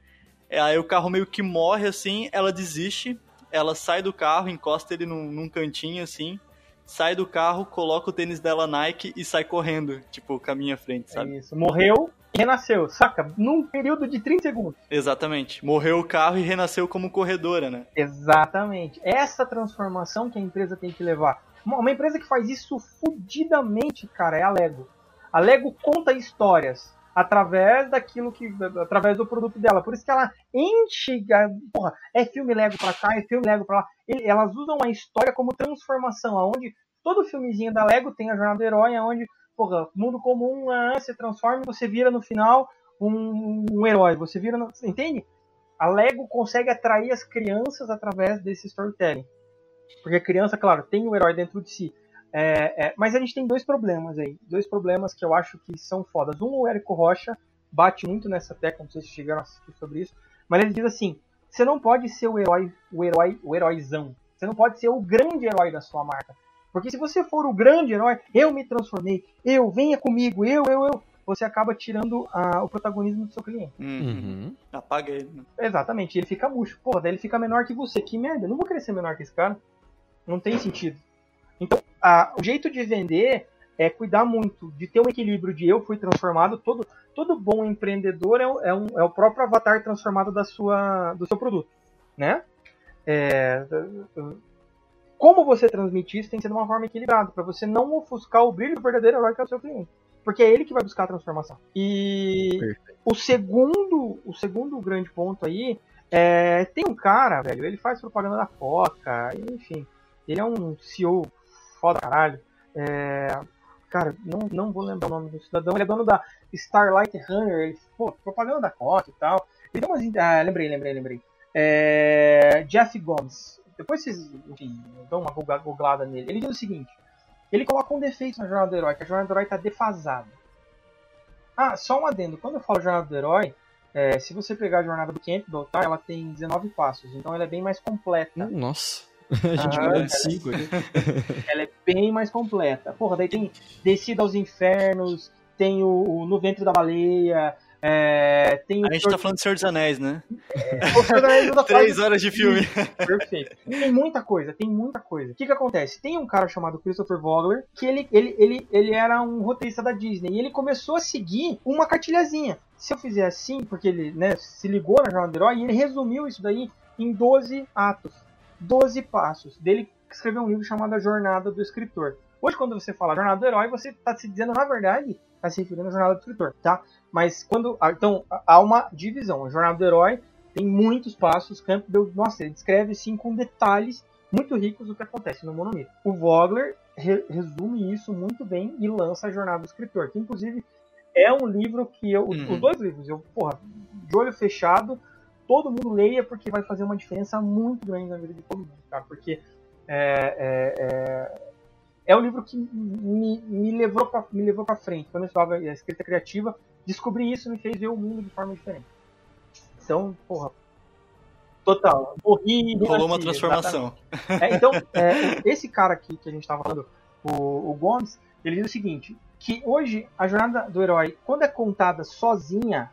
É, Aí o carro meio que morre assim, ela desiste, ela sai do carro, encosta ele num, num cantinho assim, sai do carro, coloca o tênis dela Nike e sai correndo, tipo, caminha à frente, sabe? É isso. Morreu renasceu, saca? Num período de 30 segundos. Exatamente. Morreu o carro e renasceu como corredora, né? Exatamente. Essa transformação que a empresa tem que levar. Uma, empresa que faz isso fudidamente, cara, é a Lego. A Lego conta histórias. através daquilo que. através do produto dela. Por isso que ela enche. Porra, é filme Lego pra cá, é filme Lego pra lá. Elas usam a história como transformação, aonde todo filmezinho da Lego tem a jornada do herói, aonde, porra, mundo comum, ah, se transforma e você vira no final um, um herói. Você vira. No, entende? A Lego consegue atrair as crianças através desse storytelling. Porque a criança, claro, tem o herói dentro de si. É, é, mas a gente tem dois problemas aí. Dois problemas que eu acho que são fodas. Um, o Érico Rocha bate muito nessa tecla, não sei se chegaram a assistir sobre isso. Mas ele diz assim: você não pode ser o herói, o herói, o heróizão. Você não pode ser o grande herói da sua marca. Porque se você for o grande herói, eu me transformei, eu, venha comigo, eu, eu, eu, você acaba tirando o protagonismo do seu cliente. Uhum. Apaga ele. Né? Exatamente, ele fica murcho. Porra, daí ele fica menor que você. Que merda, eu não vou querer ser menor que esse cara. Não tem sentido. Então, a, o jeito de vender é cuidar muito, de ter um equilíbrio de eu fui transformado. Todo, todo bom empreendedor é, é, um, é o próprio avatar transformado da sua, do seu produto. Né? É, como você transmite isso tem que ser de uma forma equilibrada, para você não ofuscar o brilho do verdadeiro herói que é o seu cliente. Porque é ele que vai buscar a transformação. E Perfeito. o segundo, o segundo grande ponto aí é, tem um cara, velho, ele faz propaganda da Coca, enfim. Ele é um CEO foda caralho. É, cara, não, não vou lembrar o nome do cidadão. Ele é dono da Starlight Runner. Ele, pô, propaganda da Coca e tal. Ele deu umas. Ah, lembrei, lembrei, lembrei. É, Jeff Gomes. Depois vocês, enfim, dão uma googlada nele. Ele diz o seguinte: ele coloca um defeito na jornada do herói, que a jornada do herói está defasada. Ah, só um adendo. Quando eu falo jornada do herói, é, se você pegar a jornada do Campbell, tá, ela tem 19 passos, então ela é bem mais completa. Nossa. [laughs] A gente ah, ganhou de 5 aqui. [laughs] Ela é bem mais completa. Porra, daí tem Descida aos Infernos, tem o, o No Ventre da Baleia, é, tem a gente tá falando de Senhor dos Anéis, né? [laughs] É, [laughs] Três horas de filme. [laughs] Perfeito. Tem muita coisa, tem muita coisa. O que que acontece? Tem um cara chamado Christopher Vogler, que ele, ele, ele, ele era um roteirista da Disney, e ele começou a seguir uma cartilhazinha. Se eu fizer assim, porque ele né, se ligou na Jornada do Herói, e ele resumiu isso daí em 12 atos. 12 passos. Dele escreveu um livro chamado A Jornada do Escritor. Hoje, quando você fala Jornada do Herói, você está se dizendo, na verdade, está se referindo à Jornada do Escritor, tá? Mas quando. Ah, então, há uma divisão. A Jornada do Herói tem muitos passos. Campbell, nossa, ele descreve sim com detalhes muito ricos o que acontece no Monomito. O Vogler re resume isso muito bem e lança a Jornada do Escritor, que inclusive é um livro que eu. Uhum. Os dois livros, eu, porra, de olho fechado, todo mundo leia porque vai fazer uma diferença muito grande na vida de todo mundo, cara. Porque é, é, é, é um livro que me, me levou para me levou para frente quando eu estava a escrita criativa descobrir isso me fez ver o mundo de forma diferente. Então, porra, total. Morri. Rolou uma transformação. É, então, é, esse cara aqui que a gente estava falando, o, o Gomes, ele diz o seguinte: que hoje a jornada do herói, quando é contada sozinha,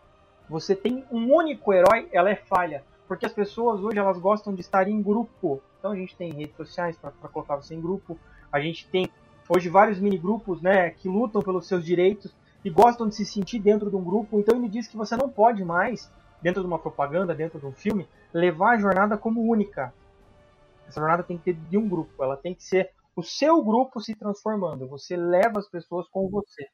você tem um único herói, ela é falha. Porque as pessoas hoje elas gostam de estar em grupo. Então a gente tem redes sociais para colocar você em grupo. A gente tem hoje vários mini grupos né, que lutam pelos seus direitos e gostam de se sentir dentro de um grupo. Então ele diz que você não pode mais, dentro de uma propaganda, dentro de um filme, levar a jornada como única. Essa jornada tem que ter de um grupo, ela tem que ser o seu grupo se transformando. Você leva as pessoas com você.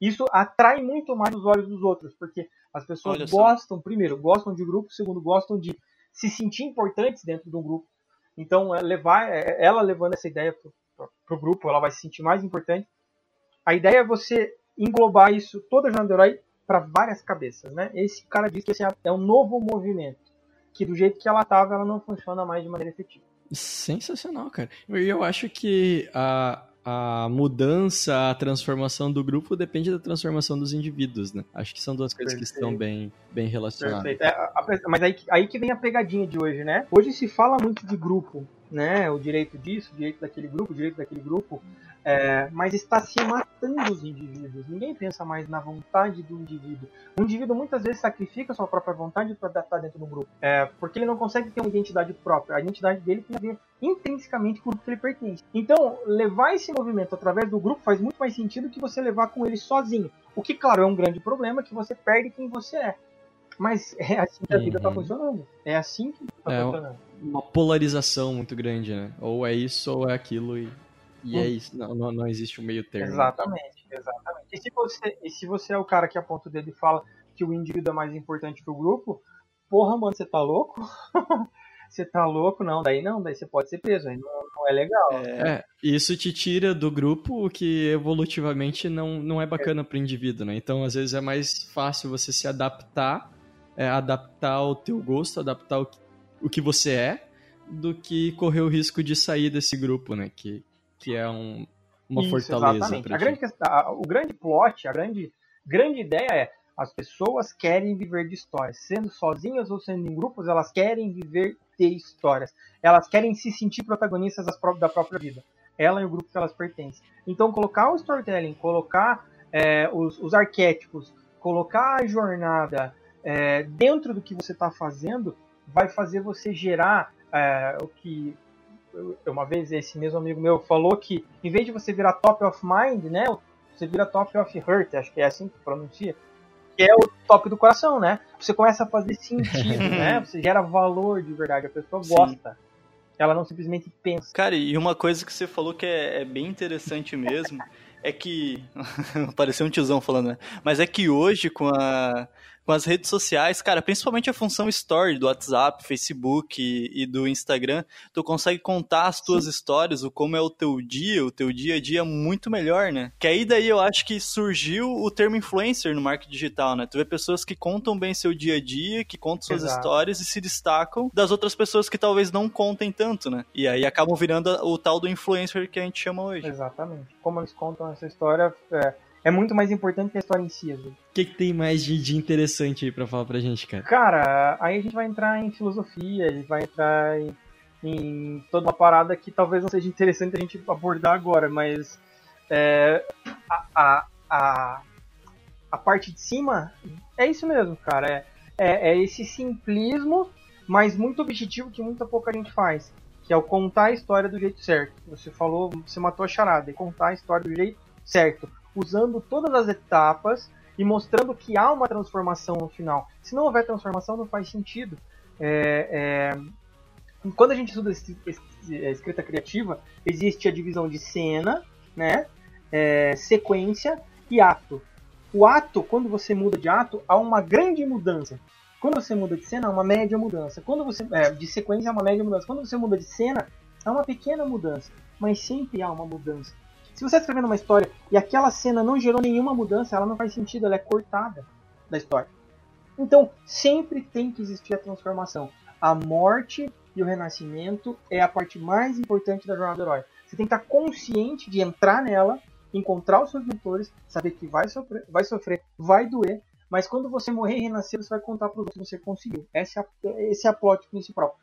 Isso atrai muito mais os olhos dos outros, porque as pessoas gostam, primeiro, gostam de grupo, segundo, gostam de se sentir importantes dentro de um grupo. Então, é levar, é, ela levando essa ideia para o grupo, ela vai se sentir mais importante. A ideia é você englobar isso, toda a jornada do herói, para várias cabeças, né? Esse cara diz que esse é um novo movimento, que do jeito que ela estava, ela não funciona mais de maneira efetiva. Sensacional, cara. E eu acho que a, a mudança, a transformação do grupo depende da transformação dos indivíduos, né? Acho que são duas coisas Perfeito. que estão bem, bem relacionadas. É, a, a, mas aí, aí que vem a pegadinha de hoje, né? Hoje se fala muito de grupo, né? O direito disso, o direito daquele grupo, o direito daquele grupo. É, mas está se matando os indivíduos. Ninguém pensa mais na vontade do indivíduo. O indivíduo muitas vezes sacrifica sua própria vontade para estar dentro do grupo, é, porque ele não consegue ter uma identidade própria. A identidade dele tem a ver intrinsecamente com o grupo que ele pertence. Então, levar esse movimento através do grupo faz muito mais sentido que você levar com ele sozinho. O que, claro, é um grande problema, que você perde quem você é. Mas é assim que a vida está uhum. funcionando. É assim que está é funcionando. Uma polarização muito grande, né? Ou é isso ou é aquilo e e é isso, não, não, não existe um meio termo. Exatamente. Exatamente. E se, você, e se você é o cara que aponta o dedo e fala que o indivíduo é mais importante que o grupo, porra, mano, você tá louco? [laughs] você tá louco? Não, daí não, daí você pode ser preso, aí não, não é legal. É, É, isso te tira do grupo o que evolutivamente não, não é bacana pro indivíduo, né? Então, às vezes é mais fácil você se adaptar, é, adaptar ao teu gosto, adaptar o que, o que você é, do que correr o risco de sair desse grupo, né? Que, que é um, uma Isso, fortaleza A grande questão, a- o grande plot, a grande, grande ideia é as pessoas querem viver de histórias. Sendo sozinhas ou sendo em grupos, elas querem viver de histórias. Elas querem se sentir protagonistas pró- da própria vida. Ela e o grupo que elas pertencem. Então, colocar o storytelling, colocar é, os, os arquétipos, colocar a jornada é, dentro do que você está fazendo, vai fazer você gerar é, o que uma vez esse mesmo amigo meu falou que em vez de você virar top of mind, né, você vira top of heart, acho que é assim que pronuncia, que é o top do coração, né? Você começa a fazer sentido, [laughs] né? Você gera valor de verdade, a pessoa Sim. gosta. Ela não simplesmente pensa. Cara, e uma coisa que você falou que é, é bem interessante mesmo é que. [laughs] Pareceu um tiozão falando, né? Mas é que hoje, com, a, com as redes sociais, cara, principalmente a função Story do WhatsApp, Facebook e, e do Instagram, tu consegue contar as tuas histórias, o como é o teu dia, o teu dia a dia muito melhor, né? Que aí daí eu acho que surgiu o termo influencer no marketing digital, né? Tu vê pessoas que contam bem seu dia a dia, que contam suas Exato. histórias e se destacam das outras pessoas que talvez não contem tanto, né? E aí acabam virando o tal do influencer que a gente chama hoje. Exatamente. Como eles contam essa história é, é muito mais importante que a história em si. O que, que tem mais de, de interessante aí pra falar pra gente, cara? Cara, aí a gente vai entrar em filosofia, a gente vai entrar em, em toda uma parada que talvez não seja interessante a gente abordar agora, mas é, a, a, a, a parte de cima é isso mesmo, cara. É, é, é esse simplismo, mas muito objetivo que muita pouca gente faz. Que é o contar a história do jeito certo. Você falou, você matou a charada, é contar a história do jeito certo. Usando todas as etapas e mostrando que há uma transformação no final. Se não houver transformação, não faz sentido. É, é, Quando a gente estuda a escrita criativa, existe a divisão de cena, né, é, sequência e ato. O ato, quando você muda de ato, há uma grande mudança. Quando você muda de cena, há uma média mudança. Quando você é, de sequência, há uma média mudança. Quando você muda de cena, há uma pequena mudança. Mas sempre há uma mudança. Se você está escrevendo uma história e aquela cena não gerou nenhuma mudança, ela não faz sentido, ela é cortada da história. Então, sempre tem que existir a transformação. A morte e o renascimento é a parte mais importante da jornada do herói. Você tem que estar consciente de entrar nela, encontrar os seus mentores, saber que vai sofrer, vai, sofrer, vai doer, mas quando você morrer e renascer, você vai contar para os outros que você conseguiu. Esse é, esse é a plot principal.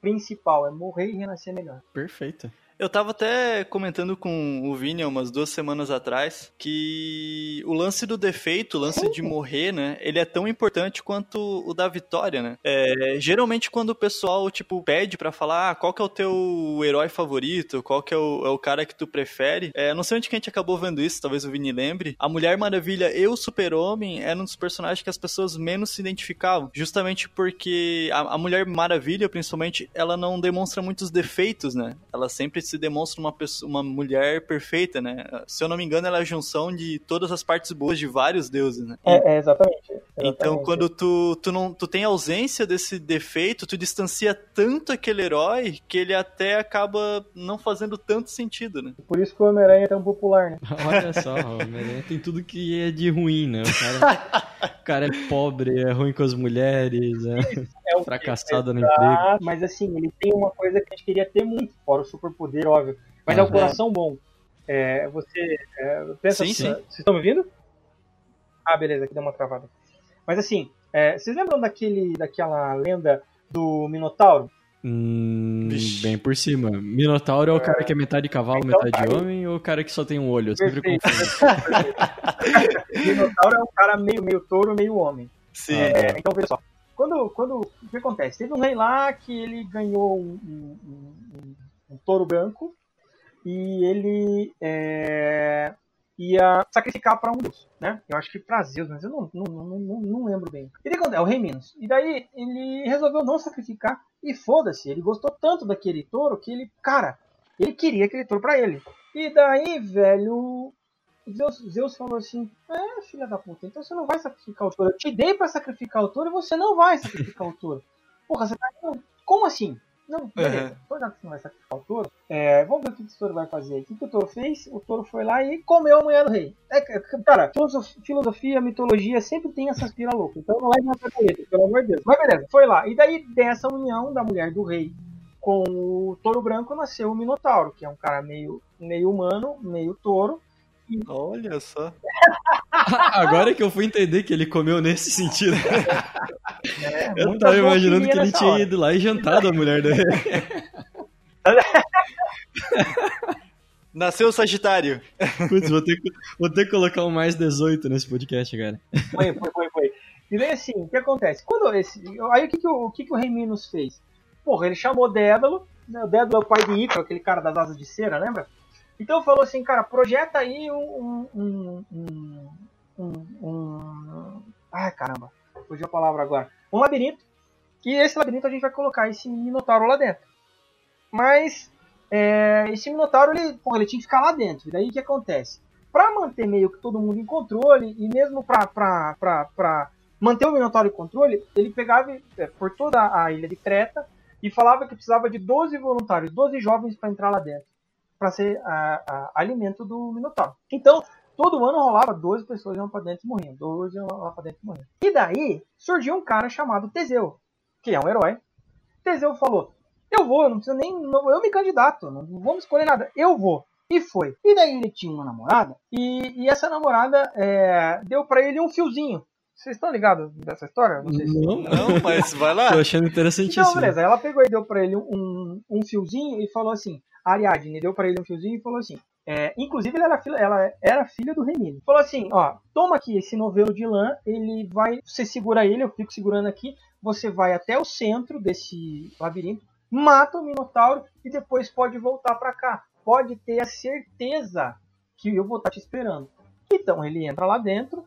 Principal é morrer e renascer melhor. Perfeito. Eu tava até comentando com o Vini umas duas semanas atrás que o lance do defeito, o lance de morrer, né? Ele é tão importante quanto o da vitória, né? É, geralmente quando o pessoal, tipo, pede pra falar ah, qual que é o teu herói favorito, qual que é o, é o cara que tu prefere, é, não sei onde que a gente acabou vendo isso, talvez o Vini lembre, a Mulher Maravilha e o Super-Homem eram um dos personagens que as pessoas menos se identificavam, justamente porque a, a Mulher Maravilha, principalmente, ela não demonstra muitos defeitos, né? Ela sempre se demonstra uma, pessoa, uma mulher perfeita, né? Se eu não me engano, ela é a junção de todas as partes boas de vários deuses, né? É, é exatamente, Então, exatamente. quando tu, tu, não, tu tem ausência desse defeito, tu distancia tanto aquele herói que ele até acaba não fazendo tanto sentido, né? Por isso que o Homem-Aranha é tão popular, né? [laughs] Olha só, o Homem-Aranha tem tudo que é de ruim, né? O cara, [laughs] o cara é pobre, é ruim com as mulheres, é É fracassado no emprego. Mas assim, ele tem uma coisa que a gente queria ter muito, fora o superpoder, óbvio. Mas é o Aham. coração bom. É, você é, pensa Sim, assim, sim. Vocês estão me ouvindo? Ah, beleza, aqui deu uma travada. Mas assim, é, vocês lembram daquele, daquela lenda do Minotauro? Hum, bem por cima. Minotauro é o cara que é metade cavalo, Então, metade aí- homem, ou o cara que só tem um olho? Eu sempre Perfeito. confundo. [laughs] Minotauro é um cara meio, meio touro, meio homem. Sim. É, então, veja só. Quando, quando, o que acontece? Teve um rei lá que ele ganhou um, um- um- um- touro branco e ele é, ia sacrificar para um deus, né? Eu acho que para Zeus, mas eu não, não, não, não, lembro bem. E daí, é o rei Minos. E daí ele resolveu não sacrificar e foda-se. Ele gostou tanto daquele touro que ele, cara, ele queria aquele touro para ele. E daí, velho, Zeus, Zeus falou assim: É, filha da puta, então você não vai sacrificar o touro. Eu te dei pra sacrificar o touro e você não vai sacrificar o touro. [laughs] Porra, você tá. Como assim? Não, beleza. Uhum. Já que você não vai sacrificar o touro, é, vamos ver o que esse touro vai fazer. O que, que o touro fez? O touro foi lá e comeu a mulher do rei. É, cara, filosofia, filosofia, mitologia sempre tem essas pira louca. Então não leve na cabeça, pelo amor de Deus. Mas beleza, foi lá. E daí, dessa união da mulher do rei com o touro branco, nasceu o Minotauro, que é um cara meio, meio humano, meio touro. E... Olha só. [laughs] Agora que eu fui entender que ele comeu nesse sentido. [laughs] É, eu tava imaginando que ele tinha hora. ido lá e jantado a mulher dele. Nasceu o Sagitário. Putz, vou ter, que, vou ter que colocar um mais 18 nesse podcast, cara. Foi, foi, foi, foi. E daí assim, o que acontece? Quando esse, aí o que, que, o, o, que, que o Rei Minos fez? Porra, ele chamou Dédalo, né? o Dédalo é o pai de Ícaro, aquele cara das asas de cera, lembra? Então falou assim, cara, projeta aí um, um, um, um, um ai caramba, fugiu a palavra agora. Um labirinto. E esse labirinto a gente vai colocar esse Minotauro lá dentro. Mas é, esse Minotauro ele, porra, ele tinha que ficar lá dentro. E daí o que acontece? Para manter meio que todo mundo em controle, e mesmo para manter o Minotauro em controle, ele pegava é, por toda a ilha de Creta e falava que precisava de 12 voluntários, 12 jovens para entrar lá dentro, para ser a, a, alimento do Minotauro. Então, Todo ano rolava 12 pessoas iam pra dentro e morriam. 12 iam lá pra dentro e morriam. E daí surgiu um cara chamado Teseu, que é um herói. Teseu falou: Eu vou, não precisa nem. Eu me candidato, não vamos escolher nada. Eu vou. E foi. E daí ele tinha uma namorada, e, e essa namorada é, deu para ele um fiozinho. Vocês estão ligados dessa história? Não, sei se... não, não, mas vai lá. Tô achando interessantíssimo. Então, beleza. Ela pegou e deu para ele um, um fiozinho e falou assim: Ariadne deu para ele um fiozinho e falou assim: é, inclusive, ela era, filha, ela era filha do Remino. Falou assim: ó, toma aqui esse novelo de lã, ele vai. Você segura ele, eu fico segurando aqui. Você vai até o centro desse labirinto, mata o Minotauro e depois pode voltar para cá. Pode ter a certeza que eu vou estar tá te esperando. Então ele entra lá dentro,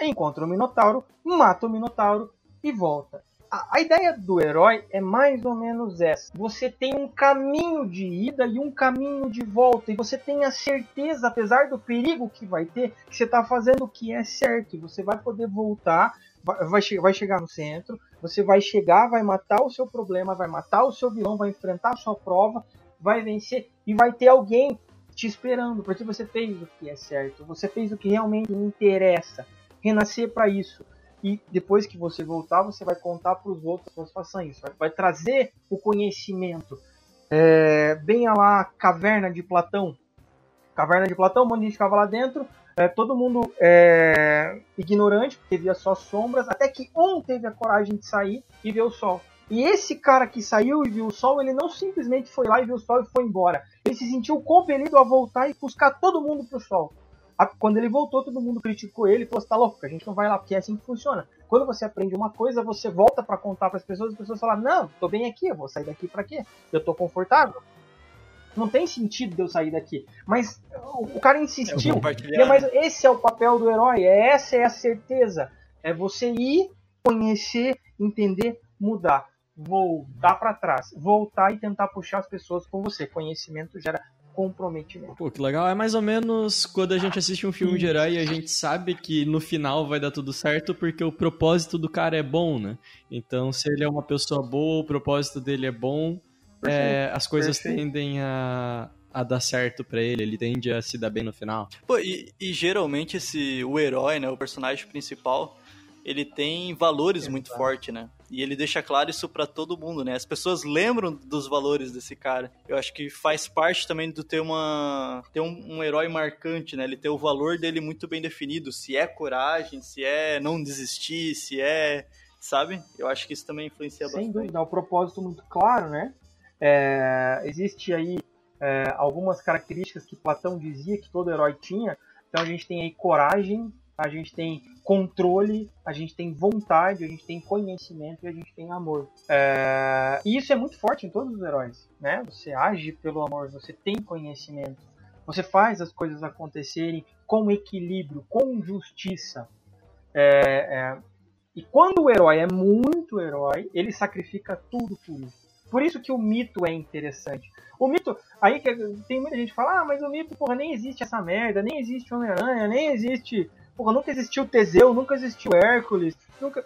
encontra o Minotauro, mata o Minotauro e volta a, ideia do herói é mais ou menos essa. Você tem um caminho de ida e um caminho de volta. E você tem a certeza, apesar do perigo que vai ter, que você está fazendo o que é certo. E você vai poder voltar, vai, vai, vai chegar no centro, você vai chegar, vai matar o seu problema, vai matar o seu vilão, vai enfrentar a sua prova, vai vencer e vai ter alguém te esperando, porque você fez o que é certo, você fez o que realmente interessa. Renascer para isso e depois que você voltar, você vai contar para os outros que façam isso. Vai, vai, trazer o conhecimento. É, bem a lá, Caverna de Platão. Caverna de Platão, um monte de gente ficava lá dentro, é, todo mundo é, ignorante, porque via só sombras, até que um teve a coragem de sair e ver o sol. E esse cara que saiu e viu o sol, ele não simplesmente foi lá e viu o sol e foi embora. Ele se sentiu compelido a voltar e buscar todo mundo pro sol. Quando ele voltou, todo mundo criticou ele e falou: você tá louco, a gente não vai lá, porque é assim que funciona. Quando você aprende uma coisa, você volta para contar para as pessoas, as pessoas falam: não, tô bem aqui, eu vou sair daqui para quê? Eu tô confortável. Não tem sentido de eu sair daqui. Mas o cara insistiu. É mas esse é o papel do herói, é essa é a certeza. É você ir, conhecer, entender, mudar voltar para trás, voltar e tentar puxar as pessoas com você. Conhecimento gera comprometimento. Pô, que legal. É mais ou menos quando a gente assiste um filme de herói e a gente sabe que no final vai dar tudo certo porque o propósito do cara é bom, né? Então, se ele é uma pessoa boa, o propósito dele é bom, é, as coisas Perfeito. tendem a, a dar certo para ele, ele tende a se dar bem no final. Pô, e, e geralmente esse, o herói, né, o personagem principal, ele tem valores muito fortes, né? E ele deixa claro isso para todo mundo, né? As pessoas lembram dos valores desse cara. Eu acho que faz parte também do ter uma ter um, um, herói marcante, né? Ele ter o valor dele muito bem definido, se é coragem, se é não desistir, se é, sabe? Eu acho que isso também influencia Sem bastante. Sem dúvida, é um propósito muito claro, né? É, existe aí é, algumas características que Platão dizia que todo herói tinha. Então a gente tem aí coragem, a gente tem controle, a gente tem vontade, a gente tem conhecimento e a gente tem amor. É... E isso é muito forte em todos os heróis, né? Você age pelo amor, você tem conhecimento, você faz as coisas acontecerem com equilíbrio, com justiça. É, é... E quando o herói é muito herói, ele sacrifica tudo por isso. Por isso que o mito é interessante. O mito, aí que tem muita gente que fala, ah, mas o mito, porra, nem existe essa merda, nem existe Homem-Aranha, nem existe. Porra, nunca existiu Teseu, nunca existiu Hércules, nunca.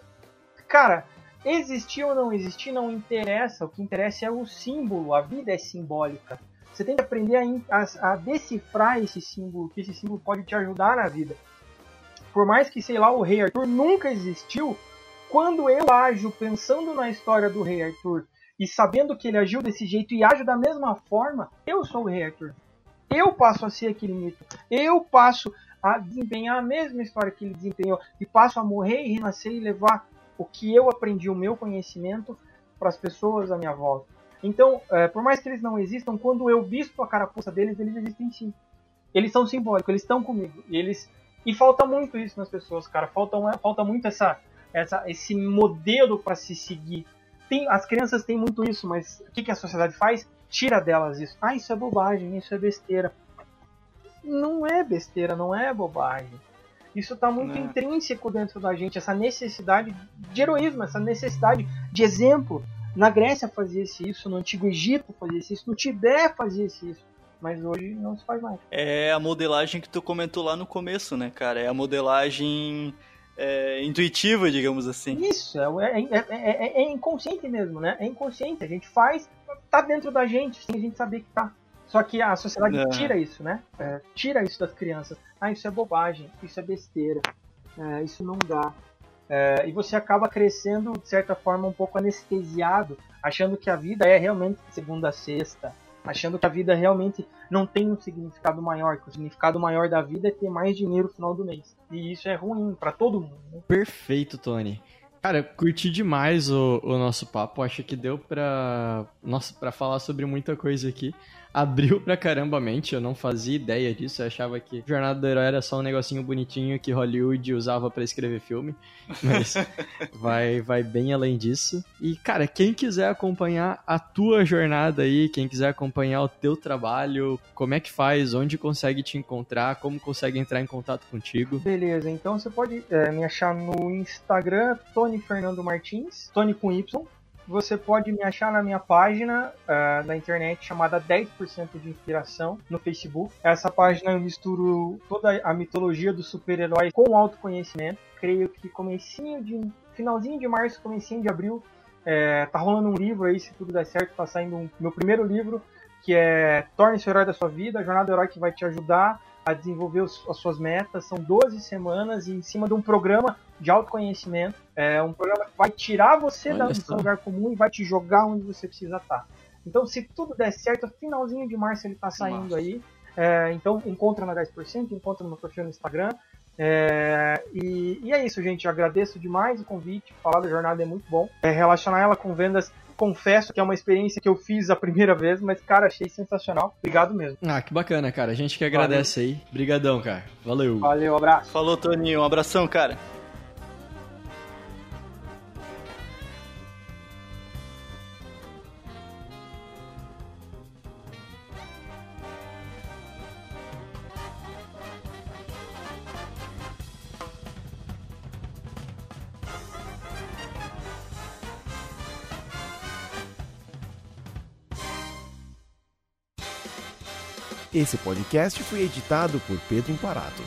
Cara, existir ou não existir não interessa, o que interessa é o símbolo, a vida é simbólica. Você tem que aprender a, a, a decifrar esse símbolo, que esse símbolo pode te ajudar na vida. Por mais que, sei lá, o Rei Arthur nunca existiu, quando eu ajo pensando na história do Rei Arthur e sabendo que ele agiu desse jeito e ajo da mesma forma, eu sou o Rei Arthur. Eu passo a ser aquele mito. Eu passo a desempenhar a mesma história que ele desempenhou e passo a morrer e renascer e levar o que eu aprendi, o meu conhecimento, para as pessoas à minha volta. Então, é, por mais que eles não existam, quando eu visto a carapuça deles, eles existem sim. Eles são simbólicos, eles estão comigo. E eles e falta muito isso nas pessoas, cara. Falta, falta muito essa essa, esse modelo para se seguir. Tem, as crianças têm muito isso, mas o que, que a sociedade faz? Tira delas isso. Ah, isso é bobagem, isso é besteira. Não é besteira, não é bobagem. Isso está muito não. intrínseco dentro da gente, essa necessidade de heroísmo, essa necessidade de exemplo. Na Grécia fazia-se isso, no Antigo Egito fazia-se isso, no Tibete fazia-se isso mas hoje não se faz mais. É a modelagem que tu comentou lá no começo, né, cara? É a modelagem é, intuitiva, digamos assim. Isso, é, é, é, é, inconsciente mesmo, né? É inconsciente. A gente faz, tá dentro da gente, sem a gente saber que tá. Só que a sociedade tira isso, né? tira isso das crianças. Ah, isso é bobagem, isso é besteira, isso não dá. e você acaba crescendo, de certa forma, um pouco anestesiado, achando que a vida é realmente segunda a sexta, achando que a vida realmente não tem um significado maior, que o significado maior da vida é ter mais dinheiro no final do mês. E isso é ruim para todo mundo. Né? Perfeito, Tony. Cara, curti demais o, o nosso papo. Acho que deu pra, nossa, pra falar sobre muita coisa aqui abriu pra caramba a mente, eu não fazia ideia disso, eu achava que Jornada do Herói era só um negocinho bonitinho que Hollywood usava para escrever filme, [laughs] mas vai, vai bem além disso. E, cara, quem quiser acompanhar a tua jornada aí, quem quiser acompanhar o teu trabalho, como é que faz, onde consegue te encontrar, como consegue entrar em contato contigo? Beleza, então você pode é, me achar no Instagram, Tony Fernando Martins, Tony com Y, você pode me achar na minha página uh, na internet chamada 10% de Inspiração no Facebook. Essa página eu misturo toda a mitologia dos super-heróis com autoconhecimento. Creio que comecinho de finalzinho de março, comecinho de abril, é, tá rolando um livro aí, se tudo der certo, tá saindo um, meu primeiro livro, que é Torne-se o Herói da Sua Vida, a Jornada do Herói que vai te ajudar a desenvolver os, as suas metas. São 12 semanas em cima de um programa de autoconhecimento. É um programa que vai tirar você do seu lugar comum e vai te jogar onde você precisa estar. Então, se tudo der certo, finalzinho de março ele está saindo Nossa. aí. É, então, encontra na 10%, encontra no meu perfil no Instagram. É, e, e, é isso, gente. Eu agradeço demais o convite. Falar da jornada é muito bom. É, relacionar ela com vendas confesso que é uma experiência que eu fiz a primeira vez, mas, cara, achei sensacional. Obrigado mesmo. Ah, que bacana, cara. A gente que agradece Valeu. aí. Obrigadão, cara. Valeu. Valeu, abraço. Falou, Toninho. Um abração, cara. Esse podcast foi editado por Pedro Imparato.